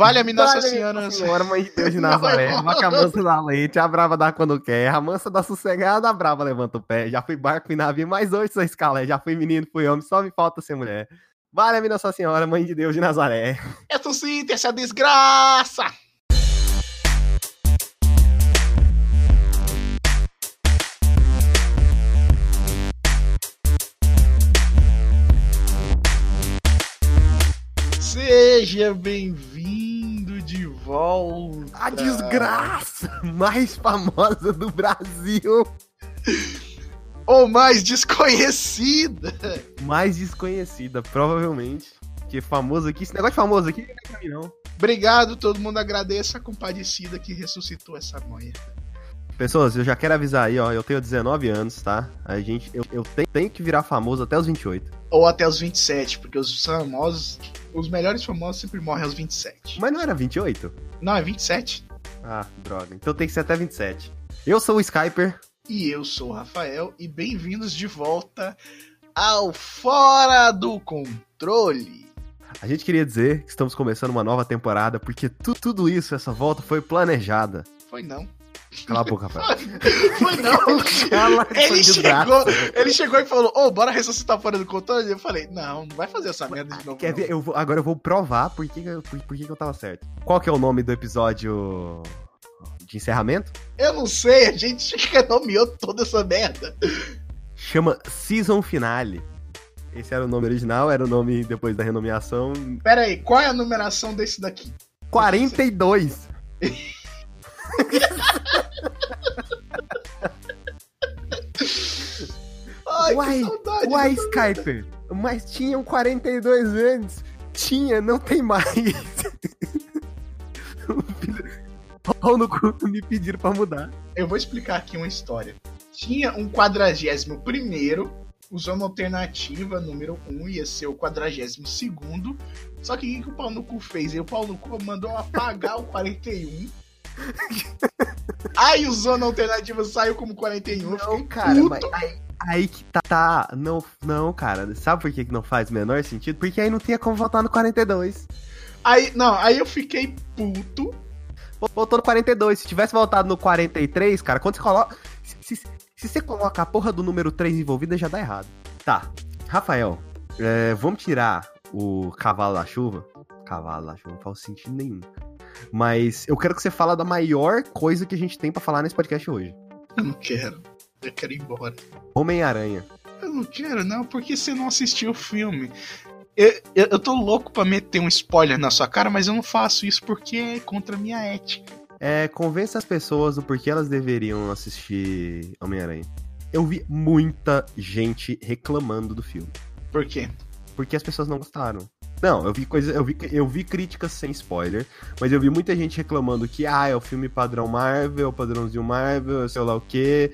Vale-me Nossa Senhora. Senhora, Mãe de Deus de Nazaré. Vaca mansa da leite, a brava dá quando quer. A mansa da sossegada, a brava levanta o pé. Já fui barco e navio, mais hoje sou escalé. Já fui menino, fui homem, só me falta ser mulher. Vale-me Nossa Senhora, Mãe de Deus de Nazaré. Ressuscita essa desgraça! Seja bem-vindo de volta. A desgraça mais famosa do Brasil. Ou mais desconhecida. Mais desconhecida, provavelmente. Que famoso aqui. Esse negócio de famoso aqui não é pra mim, não. Obrigado, todo mundo agradeça a compadecida que ressuscitou essa manha. Pessoas, eu já quero avisar aí, ó. Eu tenho 19 anos, tá? A gente, eu, eu tenho, tenho que virar famoso até os 28. Ou até os 27, porque os famosos, os melhores famosos sempre morrem aos 27. Mas não era 28? Não, é 27. Ah, droga. Então tem que ser até 27. Eu sou o Skyper. E eu sou o Rafael, e bem-vindos de volta ao Fora do Controle. A gente queria dizer que estamos começando uma nova temporada, porque tu, tudo isso, essa volta, foi planejada. Foi não. Cala a boca, Rafael. Foi não. Cala Ele chegou, ele chegou e falou: Ô, bora ressuscitar fora do controle? Eu falei: Não, não vai fazer essa merda de novo. Quer não." ver? Eu vou- agora eu vou provar por que, por, por que que eu tava certo. Qual que é o nome do episódio de encerramento? Eu não sei, a gente que nomeou toda essa merda. Chama Season Finale. Esse era o nome original, era o nome depois da renomeação. Pera aí, qual é a numeração desse daqui? 42. Ai, Uai, saudade. Uai, Skyper, mas tinham 42 antes. Tinha, não tem mais. Pau no cu, me pediram pra mudar. Eu vou explicar aqui uma história. Tinha um quadragésimo primeiro, usando alternativa número 1, ia ser o quadragésimo segundo. Só que o que que o pau no cu fez? E o pau no cu mandou apagar o 41. Aí usando a alternativa saiu como 41. eu fiquei Não, cara, puto. mas aí, aí que tá, tá. Não, não, cara. Sabe por que não faz o menor sentido? Porque aí não tinha como votar no 42. Aí, não, aí eu fiquei puto. Votou no 42. Se tivesse votado no 43, cara, quando você coloca. Se, se- se você coloca a porra do número 3 envolvida, já dá errado. Tá. Rafael, é, vamos tirar o cavalo da chuva. Cavalo da chuva não faz sentido nenhum. Mas eu quero que você fala da maior coisa que a gente tem pra falar nesse podcast hoje. Eu não quero. Eu quero ir embora. Homem-Aranha. Eu não quero, não, porque você não assistiu o filme. Eu, eu, eu tô louco pra meter um spoiler na sua cara, mas eu não faço isso porque é contra a minha ética. É, convença as pessoas do porquê elas deveriam assistir Homem-Aranha. Eu vi muita gente reclamando do filme. Por quê? Porque as pessoas não gostaram. Não, eu vi coisa, eu vi, eu vi críticas sem spoiler, mas eu vi muita gente reclamando que ah, é o filme padrão Marvel, padrãozinho Marvel, sei lá o que,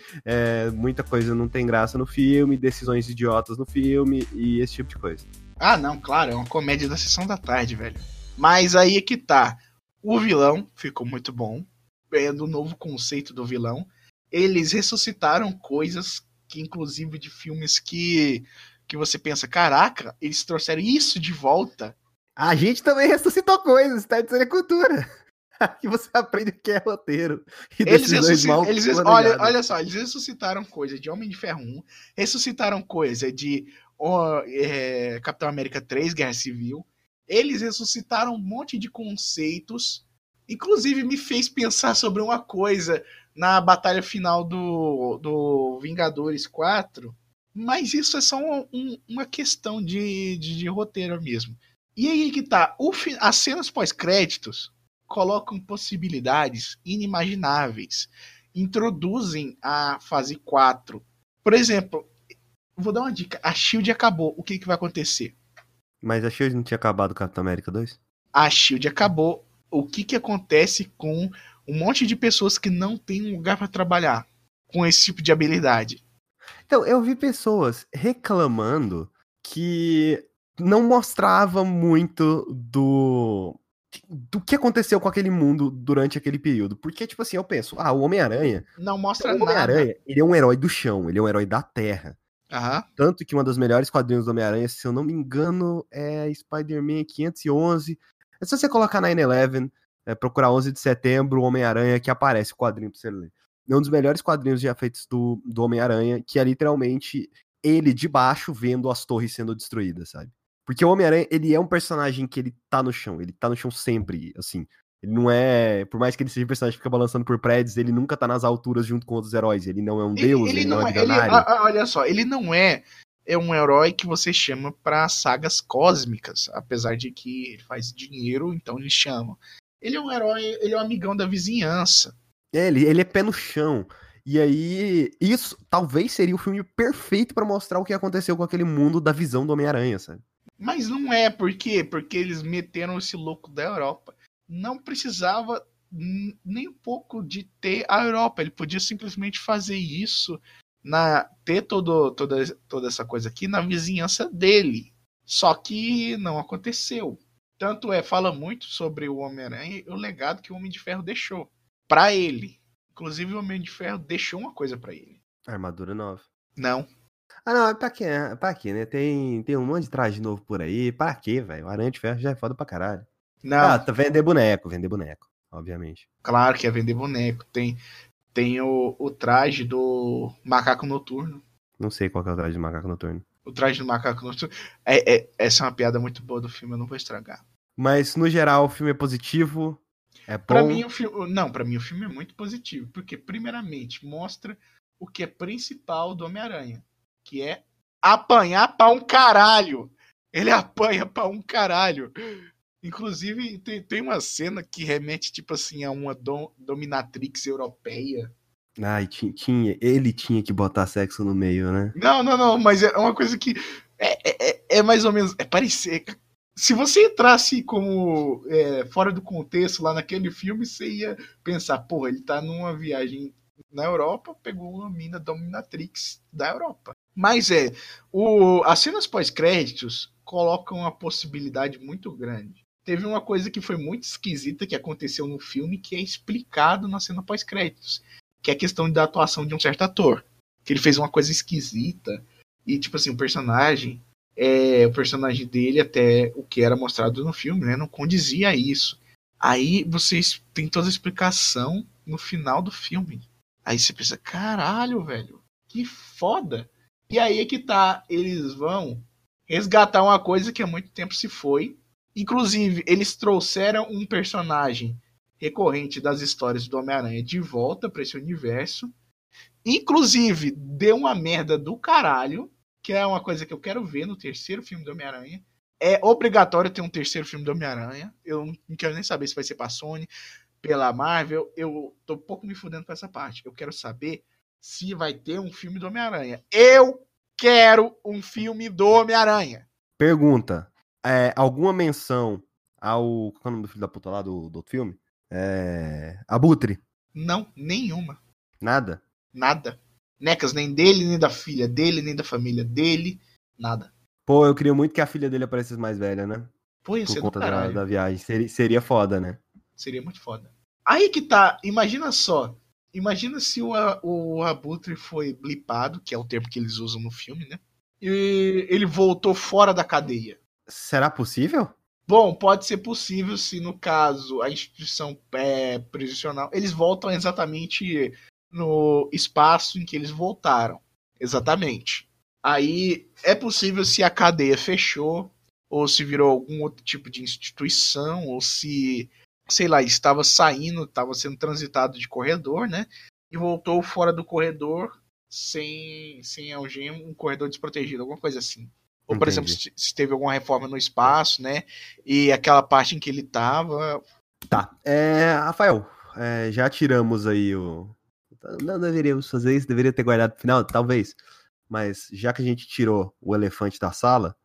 muita coisa não tem graça no filme, decisões idiotas no filme e esse tipo de coisa. Ah, não, claro, é uma comédia da sessão da tarde, velho. Mas aí é que tá. O vilão ficou muito bom. É do novo conceito do vilão. Eles ressuscitaram coisas que, inclusive, de filmes que, que você pensa, caraca, eles trouxeram isso de volta. A gente também ressuscitou coisas, tá? Isso é cultura. que você aprende o que é roteiro. E Eles ressuscitaram. olha, olha só, eles ressuscitaram coisa de Homem de Ferro 1, ressuscitaram coisa de ó, é, Capitão América 3, Guerra Civil. Eles ressuscitaram um monte de conceitos. Inclusive me fez pensar sobre uma coisa na batalha final do, do Vingadores 4. Mas isso é só um- um- uma questão de, de, de roteiro mesmo. E aí que tá. O, as cenas pós-créditos colocam possibilidades inimagináveis. Introduzem a fase 4. Por exemplo, vou dar uma dica. A Shield acabou. O que, que vai acontecer? Mas a Shield não tinha acabado o Capitão América 2? A Shield acabou. O que, que acontece com um monte de pessoas que não tem um lugar para trabalhar com esse tipo de habilidade? Então, eu vi pessoas reclamando que não mostrava muito do do que aconteceu com aquele mundo durante aquele período. Porque, tipo assim, eu penso, ah, o Homem-Aranha, Não mostra o nada. Homem-Aranha, ele é um herói do chão, ele é um herói da terra. Aham. Tanto que uma das melhores quadrinhos do Homem-Aranha, se eu não me engano, é Spider-Man 511. É só você colocar 9-11, é, procurar 11 de setembro, Homem-Aranha, que aparece o quadrinho pra você ler. É um dos melhores quadrinhos já feitos do, do Homem-Aranha, que é literalmente ele de baixo vendo as torres sendo destruídas, sabe? Porque o Homem-Aranha, ele é um personagem que ele tá no chão, ele tá no chão sempre, assim. Ele não é. Por mais que ele seja um personagem que fica balançando por prédios, ele nunca tá nas alturas junto com outros heróis. Ele não é um Ele- deus, ele ele, não, não é é- ele- ah, olha só, ele não é, é um herói que você chama pra sagas cósmicas, apesar de que ele faz dinheiro, então eles chamam. Ele é um herói, ele é um amigão da vizinhança. É, ele, ele é pé no chão. E aí, isso talvez seria o filme perfeito pra mostrar o que aconteceu com aquele mundo da visão do Homem-Aranha, sabe? Mas não é, por quê? Porque eles meteram esse louco da Europa. Não precisava nem um pouco de ter a Europa. Ele podia simplesmente fazer isso, na ter todo, toda, toda essa coisa aqui na vizinhança dele. Só que não aconteceu. Tanto é, fala muito sobre o Homem-Aranha e o legado que o Homem de Ferro deixou pra ele. Inclusive, o Homem de Ferro deixou uma coisa pra ele. Armadura nova. Não. Ah, não, é pra quê? É Pra quê, né? Tem, tem um monte de traje novo por aí. Pra quê, velho? O Aranha de Ferro já é foda pra caralho. Não. Ah, tá vender boneco, vender boneco, obviamente. Claro que é vender boneco. Tem, tem o, o traje do macaco noturno. Não sei qual é o traje de macaco noturno. O traje do macaco noturno. É, é- essa é uma piada muito boa do filme, eu não vou estragar. Mas, no geral, o filme é positivo. É. Pra mim, o filme. Não, pra mim o filme é muito positivo. Porque, primeiramente, mostra o que é principal do Homem-Aranha. Que é apanhar pra um caralho. Ele apanha pra um caralho. Inclusive, tem, tem uma cena que remete, tipo assim, a uma dom- dominatrix europeia. Ai, ti- tinha, ele tinha que botar sexo no meio, né? Não, não, não, mas é uma coisa que é, é, é- é mais ou menos. É parecer. Se você entrasse como é, fora do contexto lá naquele filme, você ia pensar, porra, ele tá numa viagem na Europa, pegou uma mina dominatrix da Europa. Mas é, o, as cenas pós-créditos colocam uma possibilidade muito grande. Teve uma coisa que foi muito esquisita que aconteceu no filme que é explicado na cena pós-créditos, que é a questão da atuação de um certo ator que ele fez uma coisa esquisita e tipo assim o personagem é o personagem dele até o que era mostrado no filme né? Não condizia a isso. Aí vocês tem toda a explicação no final do filme. Aí você pensa caralho velho que foda. E aí é que tá eles vão resgatar uma coisa que há muito tempo se foi. Inclusive eles trouxeram um personagem recorrente das histórias do Homem-Aranha de volta para esse universo. Inclusive, deu uma merda do caralho, que é uma coisa que eu quero ver no terceiro filme do Homem-Aranha. É obrigatório ter um terceiro filme do Homem-Aranha. Eu não quero nem saber se vai ser pra Sony, pela Marvel. Eu tô um pouco me fudendo com essa parte. Eu quero saber se vai ter um filme do Homem-Aranha. Eu quero um filme do Homem-Aranha. Pergunta: é, alguma menção ao. Qual é o nome do filho da puta lá do, do outro filme? É. Abutre? Não, nenhuma. Nada? Nada. Necas nem dele, nem da filha dele, nem da família dele. Nada. Pô, eu queria muito que a filha dele aparecesse mais velha, né? Pô, ia Por ser conta da, caralho. da viagem. Seria, seria foda, né? Seria muito foda. Aí que tá, imagina só. Imagina se o, o Abutre foi blipado, que é o termo que eles usam no filme, né? E ele voltou fora da cadeia. Será possível? Bom, pode ser possível se, no caso, a instituição é, prisional. Eles voltam exatamente no espaço em que eles voltaram. Exatamente. Aí é possível se a cadeia fechou, ou se virou algum outro tipo de instituição, ou se, sei lá, estava saindo, estava sendo transitado de corredor, né? E voltou fora do corredor sem, sem algema, um corredor desprotegido, alguma coisa assim. Ou, por Entendi. exemplo, se, teve alguma reforma no espaço, né? E aquela parte em que ele tava. Tá. É, Rafael, é, já tiramos aí o. Não deveríamos fazer isso, deveria ter guardado pro final, talvez. Mas já que a gente tirou o elefante da sala,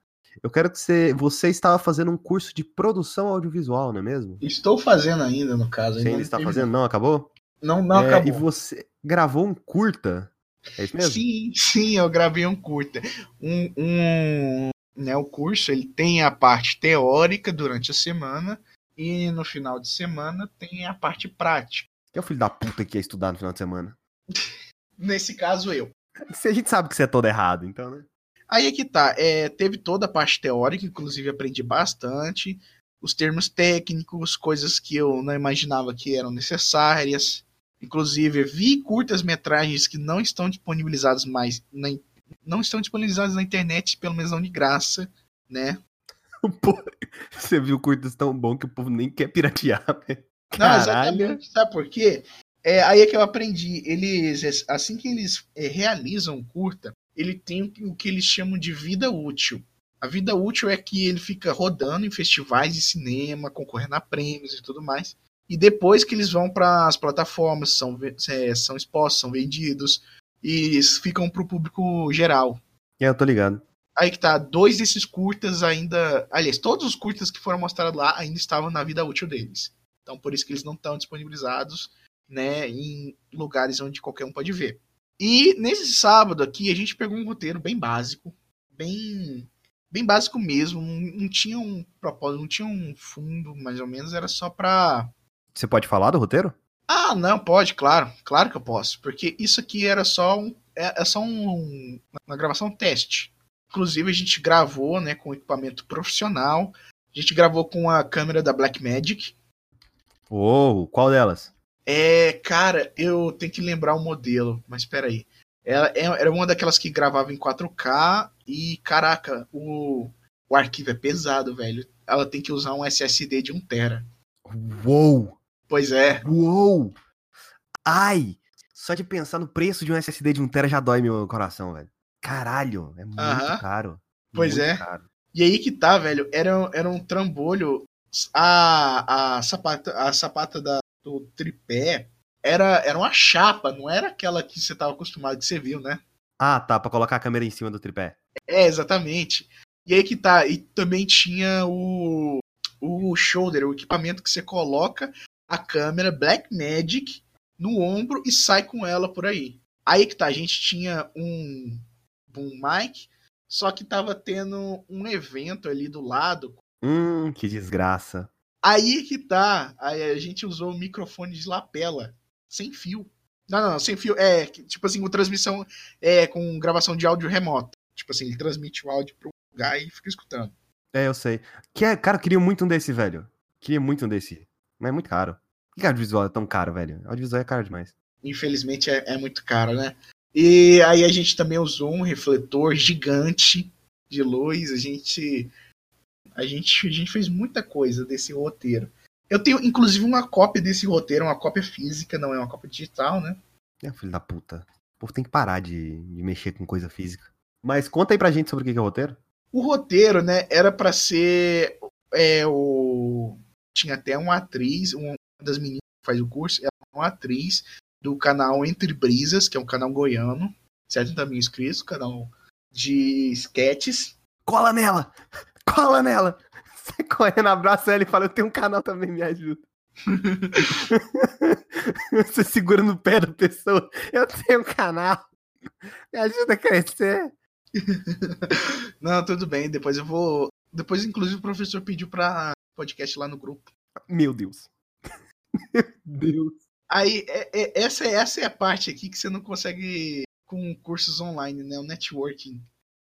eu quero que você. Você estava fazendo um curso de produção audiovisual, não é mesmo? Estou fazendo ainda, no caso. Você ainda está fazendo? Não, acabou? Não, não É, acabou. E você gravou um curta? É isso mesmo? Sim, sim, eu gravei um curta. Um, um, né, o curso ele tem a parte teórica durante a semana e no final de semana tem a parte prática. Que é o filho da puta que ia estudar no final de semana? Nesse caso, eu. Se a gente sabe que você é todo errado, então, né? Aí é que tá, é, teve toda a parte teórica, inclusive aprendi bastante. os termos técnicos, coisas que eu não imaginava que eram necessárias. Inclusive, vi curtas-metragens que não estão disponibilizadas mais na, não estão disponibilizadas na internet, pelo menos não de graça, né? Pô, você viu curtas tão bom que o povo nem quer piratear, velho. Não, exatamente. Sabe por quê? É, aí é que eu aprendi. Eles, assim que eles é, realizam curta, ele tem o que eles chamam de vida útil. A vida útil é que ele fica rodando em festivais de cinema, concorrendo a prêmios e tudo mais. E depois que eles vão para as plataformas, são, é, são expostos, são vendidos e ficam para o público geral. É, eu tô ligado. Aí que tá, dois desses curtas ainda. Aliás, todos os curtas que foram mostrados lá ainda estavam na vida útil deles. Então por isso que eles não estão disponibilizados né, em lugares onde qualquer um pode ver. E nesse sábado aqui a gente pegou um roteiro bem básico, bem bem básico mesmo, não, tinha um propósito, não tinha um fundo, mais ou menos, era só pra. Você pode falar do roteiro? Ah, não, pode, claro, claro que eu posso, porque isso aqui era só um, é, é só um, uma gravação teste. Inclusive a gente gravou, né, com equipamento profissional. A gente gravou com a câmera da Blackmagic. Uou, qual delas? É, cara, eu tenho que lembrar o modelo, mas espera aí. Ela é, era uma daquelas que gravava em 4K e, caraca, o, o arquivo é pesado, velho. Ela tem que usar um SSD de 1TB. Uou! Pois é. Uou! Ai! Só de pensar no preço de um SSD de 1TB já dói meu coração, velho. Caralho, é muito uh -huh. caro. Pois muito é. Caro. E aí que tá, velho. Era, era um trambolho. A, a sapata, a sapata da, do tripé era, era uma chapa, não era aquela que você estava acostumado, que você viu, né? Ah, tá, para colocar a câmera em cima do tripé. É, exatamente. E aí que tá, e também tinha o, o shoulder, o equipamento que você coloca a câmera Blackmagic no ombro e sai com ela por aí. Aí que tá, a gente tinha um boom mic, só que tava tendo um evento ali do lado. Hum, que desgraça. Aí que tá, aí a gente usou o microfone de lapela sem fio. Não, não, sem fio. É, tipo assim, com transmissão é com gravação de áudio remoto. Tipo assim, ele transmite o áudio pro lugar e fica escutando. É, eu sei. Que é, cara, eu queria muito um desse, velho. Queria muito um desse. Mas é muito caro. Por que audiovisual é tão caro, velho? Audiovisual é caro demais. Infelizmente é, é muito caro, né? E aí a gente também usou um refletor gigante de luz. A gente, a gente, a gente fez muita coisa desse roteiro. Eu tenho, inclusive, uma cópia desse roteiro, uma cópia física, não é uma cópia digital, né? É, filho da puta. O povo tem que parar de, de mexer com coisa física. Mas conta aí pra gente sobre o que é o roteiro. O roteiro, né, era para ser é, o tinha até uma atriz, uma das meninas que faz o curso, é uma atriz do canal Entre Brisas, que é um canal goiano, 70 mil inscritos, canal de sketches. Cola nela! Cola nela! Sai correndo, abraça ela e fala: Eu tenho um canal também, me ajuda. Você segura no pé da pessoa. Eu tenho um canal. Me ajuda a crescer. Não, tudo bem. Depois eu vou. Depois, inclusive, o professor pediu pra podcast lá no grupo. Meu Deus. Meu Deus. Aí, é, é, essa, essa é a parte aqui que você não consegue com cursos online, né? O networking.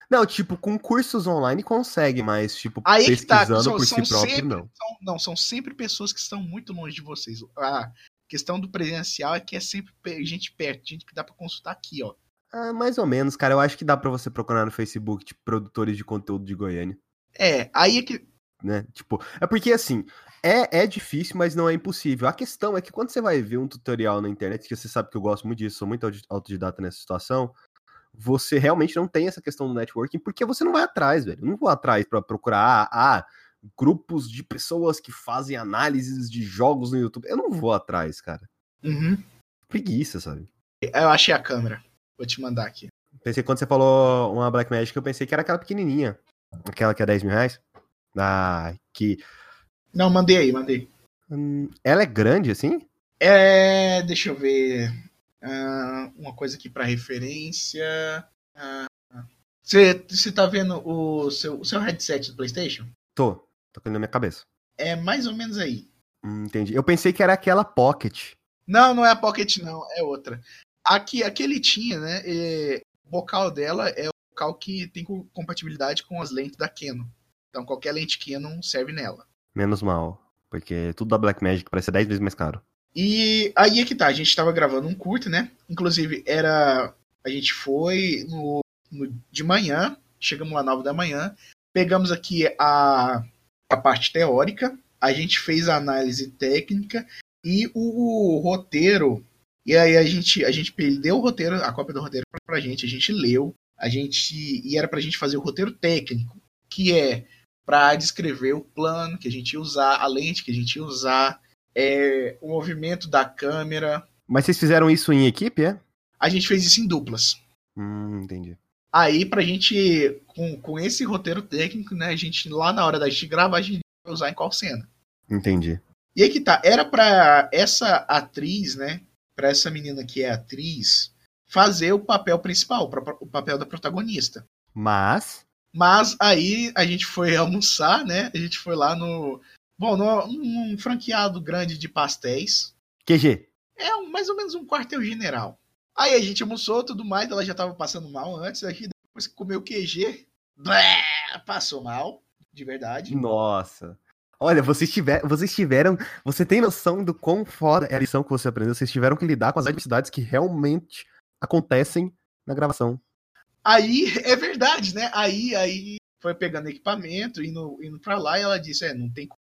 Não, tipo, com cursos online consegue, mas, tipo, Aí pesquisando tá, são, por si próprio, sempre, não. São, não, são sempre pessoas que estão muito longe de vocês. A questão do presencial é que é sempre gente perto, gente que dá para consultar aqui, ó. Ah, mais ou menos, cara. Eu acho que dá para você procurar no Facebook, tipo, produtores de conteúdo de Goiânia. É, aí é que. Né? Tipo, é porque assim, é, é difícil, mas não é impossível. A questão é que quando você vai ver um tutorial na internet, que você sabe que eu gosto muito disso, sou muito autodidata nessa situação, você realmente não tem essa questão do networking, porque você não vai atrás, velho. Eu não vou atrás para procurar ah, ah, grupos de pessoas que fazem análises de jogos no YouTube. Eu não vou atrás, cara. Uhum. Preguiça, sabe? Eu achei a câmera. Vou te mandar aqui. Pensei quando você falou uma Black Magic, eu pensei que era aquela pequenininha. Aquela que é 10 mil reais. Ah, que. Não, mandei aí, mandei. Hum, ela é grande assim? É. Deixa eu ver. Uh, uma coisa aqui para referência. Você uh, tá vendo o seu, o seu headset do PlayStation? Tô, tô na minha cabeça. É mais ou menos aí. Hum, entendi. Eu pensei que era aquela Pocket. Não, não é a Pocket, não, é outra. Aqui, aqui ele tinha, né? E, o bocal dela é o bocal que tem compatibilidade com as lentes da Canon. Então qualquer lente Canon serve nela. Menos mal. Porque tudo da Black Magic parece ser 10 vezes mais caro. E aí é que tá, a gente tava gravando um curto, né? Inclusive, era. A gente foi no, no de manhã, chegamos lá 9 da manhã, pegamos aqui a, a parte teórica, a gente fez a análise técnica e o, o roteiro. E aí a gente, a gente deu o roteiro, a cópia do roteiro pra, pra gente, a gente leu, a gente. E era pra gente fazer o roteiro técnico, que é para descrever o plano que a gente ia usar, a lente que a gente ia usar, é, o movimento da câmera. Mas vocês fizeram isso em equipe, é? A gente fez isso em duplas. Hum, entendi. Aí, pra gente, com, com esse roteiro técnico, né, a gente, lá na hora da gente gravar, a gente vai usar em qual cena. Entendi. E aí que tá, era pra essa atriz, né, pra essa menina que é atriz, fazer o papel principal, o papel da protagonista. Mas. Mas aí a gente foi almoçar, né? A gente foi lá no. Bom, num franqueado grande de pastéis. QG. É um, mais ou menos um quartel-general. Aí a gente almoçou tudo mais, ela já tava passando mal antes, aqui depois que comeu QG, blé, passou mal, de verdade. Nossa. Olha, vocês, tiver, vocês tiveram. Você tem noção do quão foda é a lição que você aprendeu? Vocês tiveram que lidar com as adversidades que realmente acontecem na gravação. Aí, é verdade, né? Aí, aí foi pegando equipamento, indo, indo pra lá, e ela disse, é, não tem como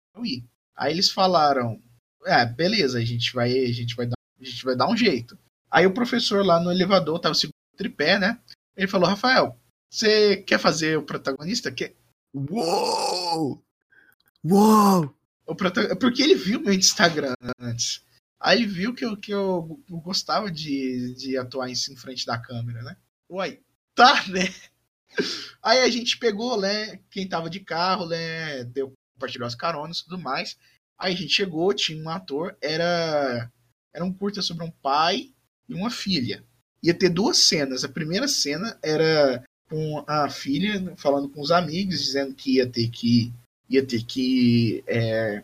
Aí eles falaram, é, beleza, a gente vai, a gente vai dar, a gente vai dar um jeito. Aí o professor lá no elevador tava segurando o tripé, né? Ele falou, Rafael, você quer fazer o protagonista? Quer... Uou! Uou! O. Porque ele viu meu Instagram antes. Aí viu que eu, que eu, eu gostava de, de atuar em, em frente da câmera, né? Uai, tá, né? Aí a gente pegou, né? Quem tava de carro, né? Deu, compartilhou as caronas e tudo mais. Aí a gente chegou, tinha um ator, era. Era um curta sobre um pai e uma filha. Ia ter duas cenas. A primeira cena era com a filha falando com os amigos, dizendo que ia ter que. ia ter que. É,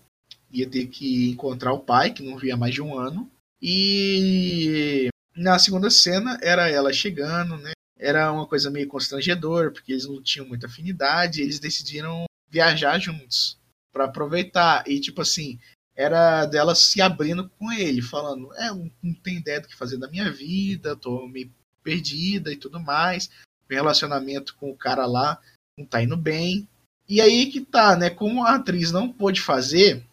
ia ter que encontrar o pai, que não via mais de um ano. E na segunda cena era ela chegando, né? era uma coisa meio constrangedora, porque eles não tinham muita afinidade, eles decidiram viajar juntos para aproveitar. E tipo assim, era dela se abrindo com ele, falando: "É, não, não tenho ideia do que fazer da minha vida, tô meio perdida e tudo mais. O relacionamento com o cara lá não tá indo bem". E aí que tá, né? Como a atriz não pôde fazer,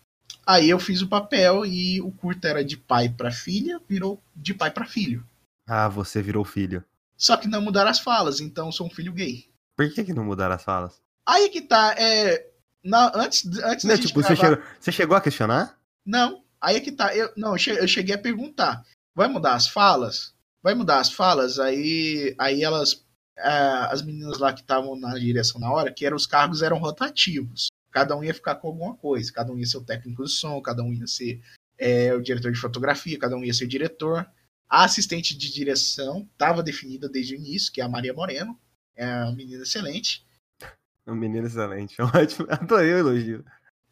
aí eu fiz o papel e o curta era de pai para filha, virou de pai para filho. Ah, você virou filho. Só que não mudaram as falas, então sou um filho gay. Por que, que não mudaram as falas? Aí que tá, é. Na, antes antes não, tipo, gravar... você, chegou, você chegou a questionar? Não, aí é que tá. Eu, não, eu cheguei a perguntar. Vai mudar as falas? Vai mudar as falas? Aí, aí elas. É, as meninas lá que estavam na direção na hora, que eram os cargos eram rotativos. Cada um ia ficar com alguma coisa. Cada um ia ser o técnico de som, cada um ia ser é, o diretor de fotografia, cada um ia ser o diretor. A assistente de direção estava definida desde o início, que é a Maria Moreno. É uma menina excelente. Uma menina excelente, ótimo. Adorei o elogio.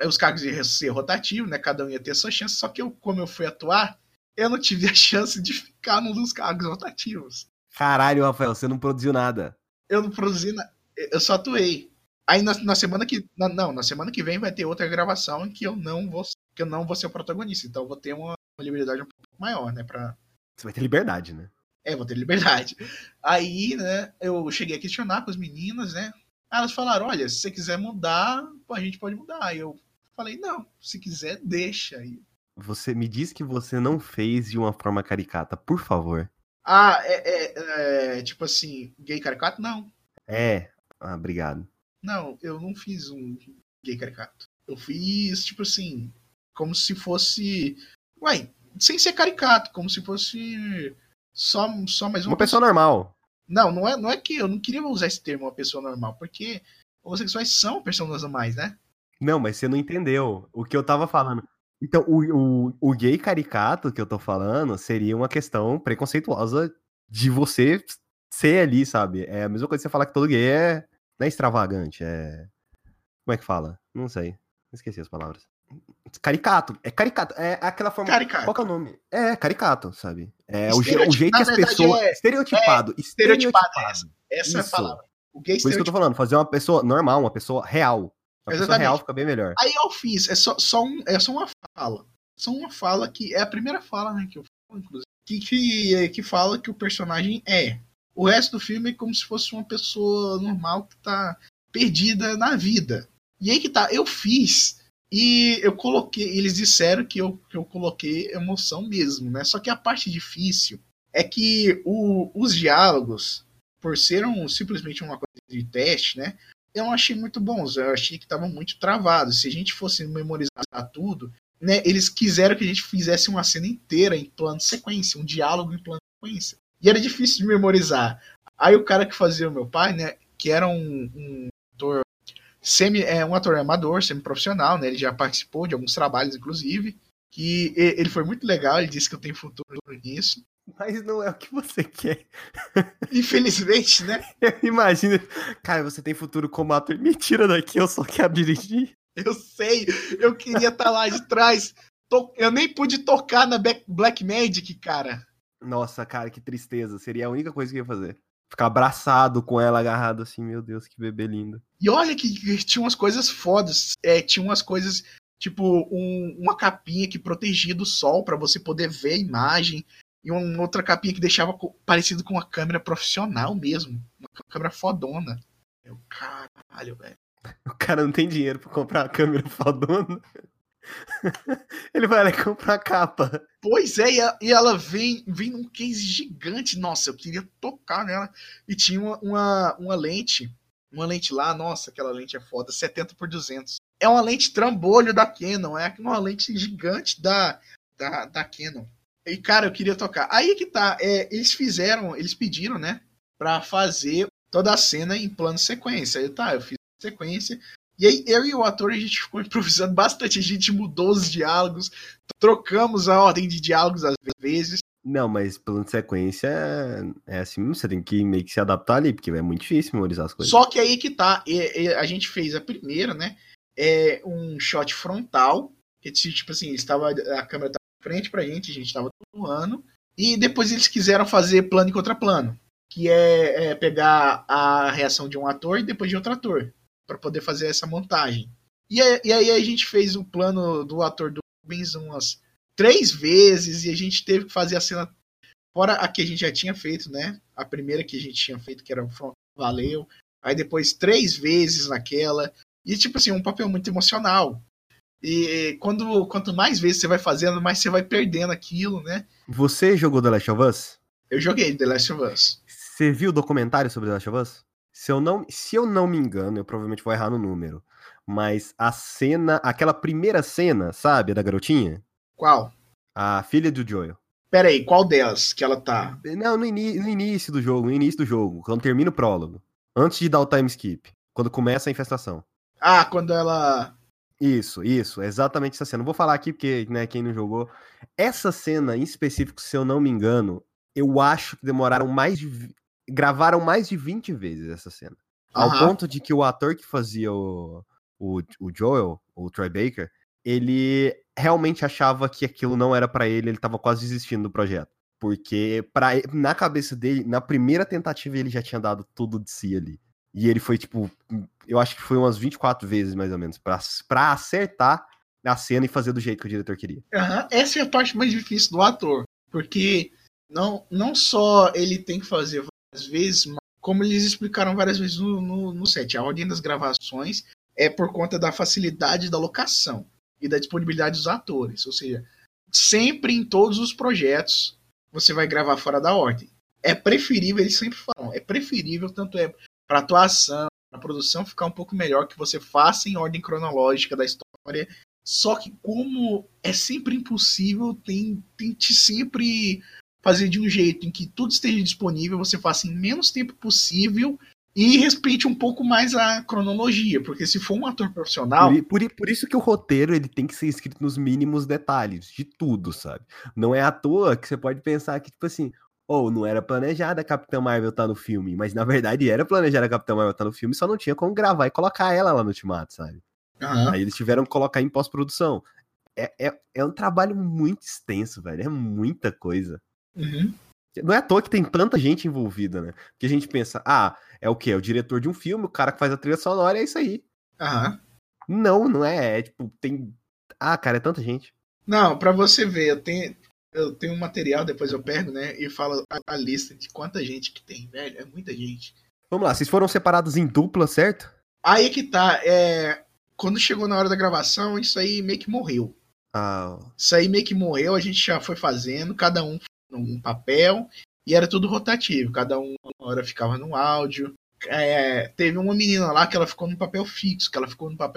Os cargos iam ser rotativos, né? Cada um ia ter sua chance, só que eu, como eu fui atuar, eu não tive a chance de ficar num dos cargos rotativos. Caralho, Rafael, você não produziu nada. Eu não produzi nada. Eu só atuei. Aí na, na semana que. Na, não, na semana que vem vai ter outra gravação em que eu não vou, que eu não vou ser o protagonista. Então eu vou ter uma, uma liberdade um pouco maior, né? Pra, você vai ter liberdade, né? É, vou ter liberdade. Aí, né, eu cheguei a questionar com as meninas, né? Elas falaram: olha, se você quiser mudar, a gente pode mudar. Aí eu falei: não, se quiser, deixa. aí. Você me diz que você não fez de uma forma caricata, por favor. Ah, é, é, é tipo assim, gay caricato? Não. É. Ah, obrigado. Não, eu não fiz um gay caricato. Eu fiz, tipo assim, como se fosse. Ué, sem ser caricato, como se fosse só, só mais uma, uma pessoa, pessoa normal. Não, não é, não é que eu não queria usar esse termo uma pessoa normal, porque homossexuais são pessoas normais, né? Não, mas você não entendeu o que eu tava falando. Então, o, o, o gay caricato que eu tô falando seria uma questão preconceituosa de você ser ali, sabe? É a mesma coisa que você falar que todo gay é, não é extravagante, é. Como é que fala? Não sei. Esqueci as palavras. Caricato. É caricato. É aquela forma. Caricato. Qual que é o nome? É, caricato, sabe? É o, o jeito que as pessoas. É, estereotipado. É, estereotipado. Essa, essa é a palavra. O gay Por isso que eu tô falando, fazer uma pessoa normal, uma pessoa real. A pessoa real fica bem melhor. Aí eu fiz, é só, só, um, é só uma fala. Só uma fala que é a primeira fala né, que eu falo, inclusive. Que, que, que fala que o personagem é. O resto do filme é como se fosse uma pessoa normal que tá perdida na vida. E aí que tá, eu fiz e eu coloquei, eles disseram que eu, que eu coloquei emoção mesmo, né? Só que a parte difícil é que o, os diálogos, por ser um, simplesmente uma coisa de teste, né? Eu não achei muito bons, eu achei que estavam muito travados. Se a gente fosse memorizar tudo, né? Eles quiseram que a gente fizesse uma cena inteira em plano sequência, um diálogo em plano sequência. E era difícil de memorizar. Aí o cara que fazia o meu pai, né? Que era um, um ator semi, é um ator amador, semi-profissional, né? Ele já participou de alguns trabalhos, inclusive. Que ele foi muito legal, ele disse que eu tenho futuro nisso. Mas não é o que você quer. Infelizmente, né? Imagina, cara, você tem futuro como ator. Me tira daqui, eu só quero dirigir. Eu sei, eu queria estar tá lá de trás. Eu nem pude tocar na Black Magic, cara. Nossa, cara, que tristeza. Seria a única coisa que eu ia fazer. Ficar abraçado com ela, agarrado assim, meu Deus, que bebê lindo. E olha que, tinha umas coisas fodas. É, tinha umas coisas, tipo, um, uma capinha que protegia do sol para você poder ver a imagem. E uma outra capinha que deixava parecido com uma câmera profissional mesmo. Uma câmera fodona. Eu, caralho, velho. O cara não tem dinheiro pra comprar uma câmera fodona. Ele vai lá e compra a capa. Pois é, e ela vem, vem num case gigante. Nossa, eu queria tocar nela. E tinha uma, uma, uma lente, uma lente lá, nossa, aquela lente é foda, 70 por 200. É uma lente trambolho da Canon, é uma lente gigante da, da, da Canon. E, cara, eu queria tocar. Aí que tá, é, eles fizeram, eles pediram, né, pra fazer toda a cena em plano sequência. Aí tá, eu fiz sequência, e aí, eu e o ator, a gente ficou improvisando bastante. A gente mudou os diálogos, trocamos a ordem de diálogos às vezes. Não, mas plano de sequência é assim, você tem que meio que se adaptar ali, porque é muito difícil memorizar as coisas. Só que aí que tá, a gente fez a primeira, né? É um shot frontal, que tipo assim, estava, a câmera estava frente pra gente, a gente estava ano e depois eles quiseram fazer plano e contraplano, que é, é pegar a reação de um ator e depois de outro ator para poder fazer essa montagem. E, e, aí a gente fez o plano do ator do Rubens umas três vezes e a gente teve que fazer a cena fora a que a gente já tinha feito, né? A primeira que a gente tinha feito, que era o Front Valeu. Aí depois três vezes naquela. E tipo assim, um papel muito emocional. E quando quanto mais vezes você vai fazendo, mais você vai perdendo aquilo, né? Você jogou The Last of Us? Eu joguei The Last of Us. Você viu o documentário sobre The Last of Us? Se eu não, se eu não me engano, eu provavelmente vou errar no número. Mas a cena, aquela primeira cena, sabe, da garotinha? Qual? A filha do Joel. Pera aí, qual delas que ela tá? Não, no, no, início do jogo, no início do jogo, quando termina o prólogo. Antes de dar o time skip. Quando começa a infestação. Ah, quando ela. Isso, isso, exatamente essa cena. Não vou falar aqui porque, né, quem não jogou. Essa cena em específico, se eu não me engano, eu acho que demoraram mais de gravaram mais de 20 vezes essa cena. Ao ponto de que o ator que fazia o, o, o Joel, o Troy Baker, ele realmente achava que aquilo não era para ele, ele tava quase desistindo do projeto. Porque pra, na cabeça dele, na primeira tentativa, ele já tinha dado tudo de si ali. E ele foi, tipo, eu acho que foi umas 24 vezes, mais ou menos, pra, pra acertar a cena e fazer do jeito que o diretor queria. Uhum. Essa é a parte mais difícil do ator. Porque não, não só ele tem que fazer várias vezes, como eles explicaram várias vezes no, no, no set, a ordem das gravações é por conta da facilidade da locação e da disponibilidade dos atores. Ou seja, sempre em todos os projetos você vai gravar fora da ordem. É preferível, eles sempre falam, é preferível, tanto é para atuação, a produção ficar um pouco melhor que você faça em ordem cronológica da história. Só que como é sempre impossível, tem, tente sempre fazer de um jeito em que tudo esteja disponível, você faça em menos tempo possível e respeite um pouco mais a cronologia, porque se for um ator profissional. Por, por, por, isso que o roteiro ele tem que ser escrito nos mínimos detalhes de tudo, sabe? Não é à toa que você pode pensar que, tipo assim, ou oh, não era planejada a Capitã Marvel estar tá no filme, mas na verdade era planejada a Capitã Marvel estar tá no filme, só não tinha como gravar e colocar ela lá no Ultimato, sabe? Uhum. Aí eles tiveram que colocar em pós-produção. É, é, é um trabalho muito extenso, velho. É muita coisa. Uhum. Não é à toa que tem tanta gente envolvida, né? Que a gente pensa, ah, é o quê? É o diretor de um filme, o cara que faz a trilha sonora, é isso aí. Aham. Não, não é. É tipo, tem. Ah, cara, é tanta gente. Não, pra você ver, eu tenho, eu tenho um material, depois eu pego, né? E falo a, a lista de quanta gente que tem, velho. É muita gente. Vamos lá, vocês foram separados em dupla, certo? Aí que tá, é. Quando chegou na hora da gravação, isso aí meio que morreu. Ah, Isso aí meio que morreu, a gente já foi fazendo, cada um num papel, e era tudo rotativo, cada um uma hora ficava no áudio. É, teve uma menina lá que ela ficou no papel fixo, que ela ficou no papel.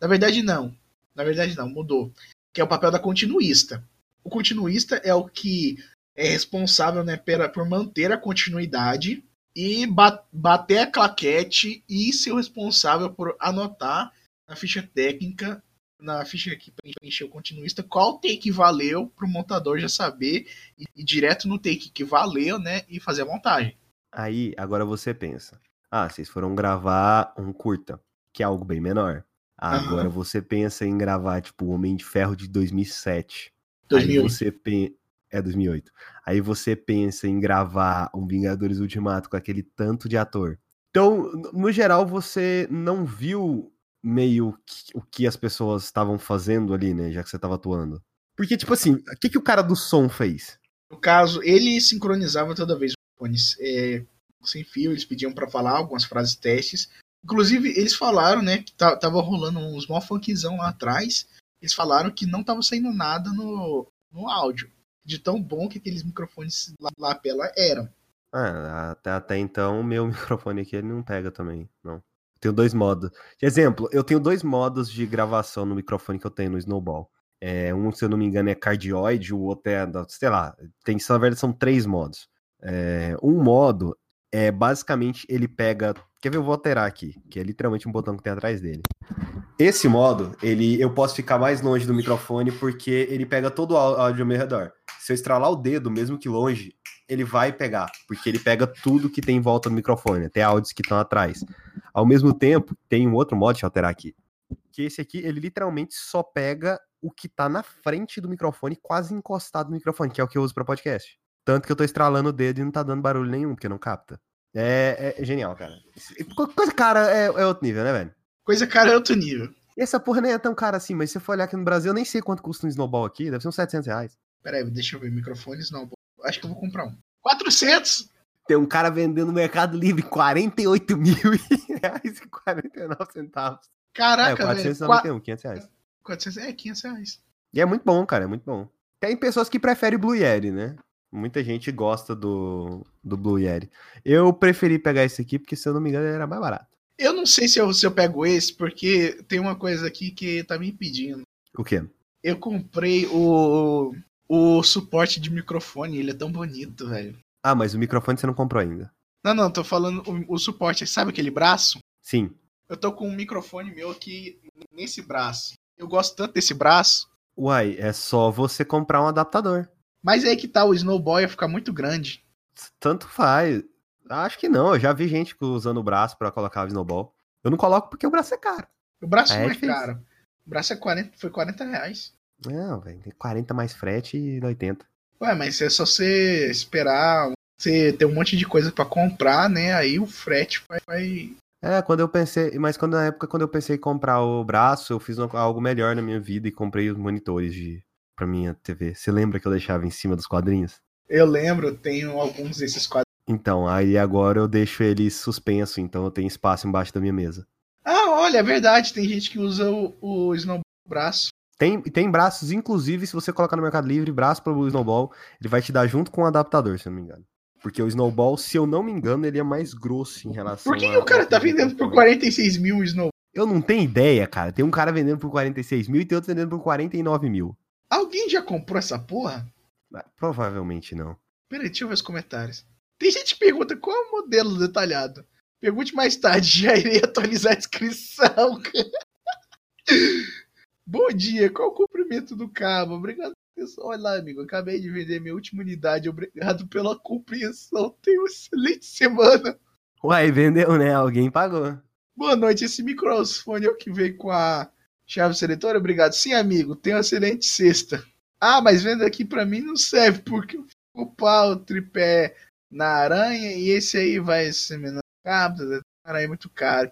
Na verdade, não. Na verdade, não, mudou. Que é o papel da continuista. O continuista é o que é responsável né, pela, por manter a continuidade e ba- bater a claquete e ser o responsável por anotar na ficha técnica na ficha que preencheu o continuista, qual take valeu para o montador já saber e ir direto no take que valeu, né, e fazer a montagem. aí agora você pensa. Ah, vocês foram gravar um curta, que é algo bem menor. Agora você pensa em gravar, tipo, o Homem de Ferro de 2007. Aí 2008. você pen... É 2008. Aí você pensa em gravar um Vingadores Ultimato com aquele tanto de ator. Então, no geral, você não viu meio que- o que as pessoas estavam fazendo ali, né? Já que você tava atuando. Porque, tipo assim, o que, que o cara do som fez? No caso, ele sincronizava toda vez os fones é, sem fio, eles pediam para falar algumas frases testes. Inclusive, eles falaram, né, que ta- tava rolando uns mó funkzão lá atrás. Eles falaram que não tava saindo nada no, no áudio. De tão bom que aqueles microfones lá, lapela eram. Ah, até, até então, o meu microfone aqui ele não pega também, não. Tenho dois modos. De exemplo, eu tenho dois modos de gravação no microfone que eu tenho no Snowball. É, um, se eu não me engano, é cardioide, o outro é, sei lá, tem, na verdade são três modos. É, um modo é basicamente ele pega, quer ver, eu vou alterar aqui, que é literalmente um botão que tem atrás dele. Esse modo, ele, eu posso ficar mais longe do microfone porque ele pega todo o áudio ao meu redor. Se eu estralar o dedo, mesmo que longe, ele vai pegar, porque ele pega tudo que tem em volta do microfone, até áudios que estão atrás. Ao mesmo tempo, tem um outro modo, deixa eu alterar aqui, que esse aqui, ele literalmente só pega o que tá na frente do microfone, quase encostado no microfone, que é o que eu uso pra podcast. Tanto que eu tô estralando o dedo e não tá dando barulho nenhum, porque não capta. É, é genial, cara. Coisa cara é, é outro nível, né, velho? Coisa cara é outro nível. E essa porra nem é tão cara assim, mas se você for olhar aqui no Brasil, eu nem sei quanto custa um snowball aqui, deve ser uns 700 reais. Pera aí, deixa eu ver. Microfones não. Acho que eu vou comprar um. 400? Tem um cara vendendo no Mercado Livre 48 mil reais e 49 centavos. É, Caraca, velho. 491, 500 reais. 400, é, 500 reais. E é muito bom, cara, é muito bom. Tem pessoas que preferem Blue Yeti, né? Muita gente gosta do, do Blue Yeti. Eu preferi pegar esse aqui porque, se eu não me engano, ele era mais barato. Eu não sei se eu, se eu pego esse, porque tem uma coisa aqui que tá me impedindo. O quê? Eu comprei o, o suporte de microfone, ele é tão bonito, velho. Ah, mas o microfone você não comprou ainda. Não, não, tô falando o, o suporte, sabe aquele braço? Sim. Eu tô com um microfone meu aqui nesse braço. Eu gosto tanto desse braço, Uai, é só você comprar um adaptador. mas aí que tá, o Snowball ia ficar muito grande. Tanto faz. Acho que não, eu já vi gente usando o braço pra colocar o snowball. Eu não coloco porque o braço é caro. O braço É não é difícil. caro. O braço é 40, foi 40 reais. Não, velho, tem 40 mais frete e 80. Ué, mas é só você esperar, você ter um monte de coisa pra comprar, né? Aí o frete vai. vai... É, quando eu pensei, mas quando na época quando eu pensei em comprar o braço, eu fiz algo melhor na minha vida e comprei os monitores de para minha TV. Você lembra que eu deixava em cima dos quadrinhos? Eu lembro, eu tenho alguns desses quadros. Então, aí agora eu deixo ele suspenso, então eu tenho espaço embaixo da minha mesa. Ah, olha, é verdade, tem gente que usa o, o Snowball no braço. Tem, tem braços, inclusive, se você colocar no Mercado Livre, braço pro Snowball, ele vai te dar junto com o adaptador, se eu não me engano. Porque o Snowball, se eu não me engano, ele é mais grosso em relação Por que, que o cara tá vendendo por 46 mil o Snowball? Eu não tenho ideia, cara. Tem um cara vendendo por 46 mil e tem outro vendendo por 49 mil. Alguém já comprou essa porra? Ah, Provavelmente não. Peraí, deixa eu ver os comentários. Tem gente que pergunta qual é o modelo detalhado. Pergunte mais tarde, já irei atualizar a inscrição. Bom dia, qual o comprimento do cabo? Obrigado, pessoal. Olha lá, amigo, acabei de vender minha última unidade. Obrigado pela compreensão. Tenha uma excelente semana. Uai, vendeu, né? Alguém pagou. Boa noite, esse microfone é o que veio com a chave seletora? Obrigado. Sim, amigo, tenha uma excelente sexta. Ah, mas vendo aqui pra mim não serve, porque eu fico pau, o tripé na aranha e esse aí vai ser menor cabo, aranha é muito caro.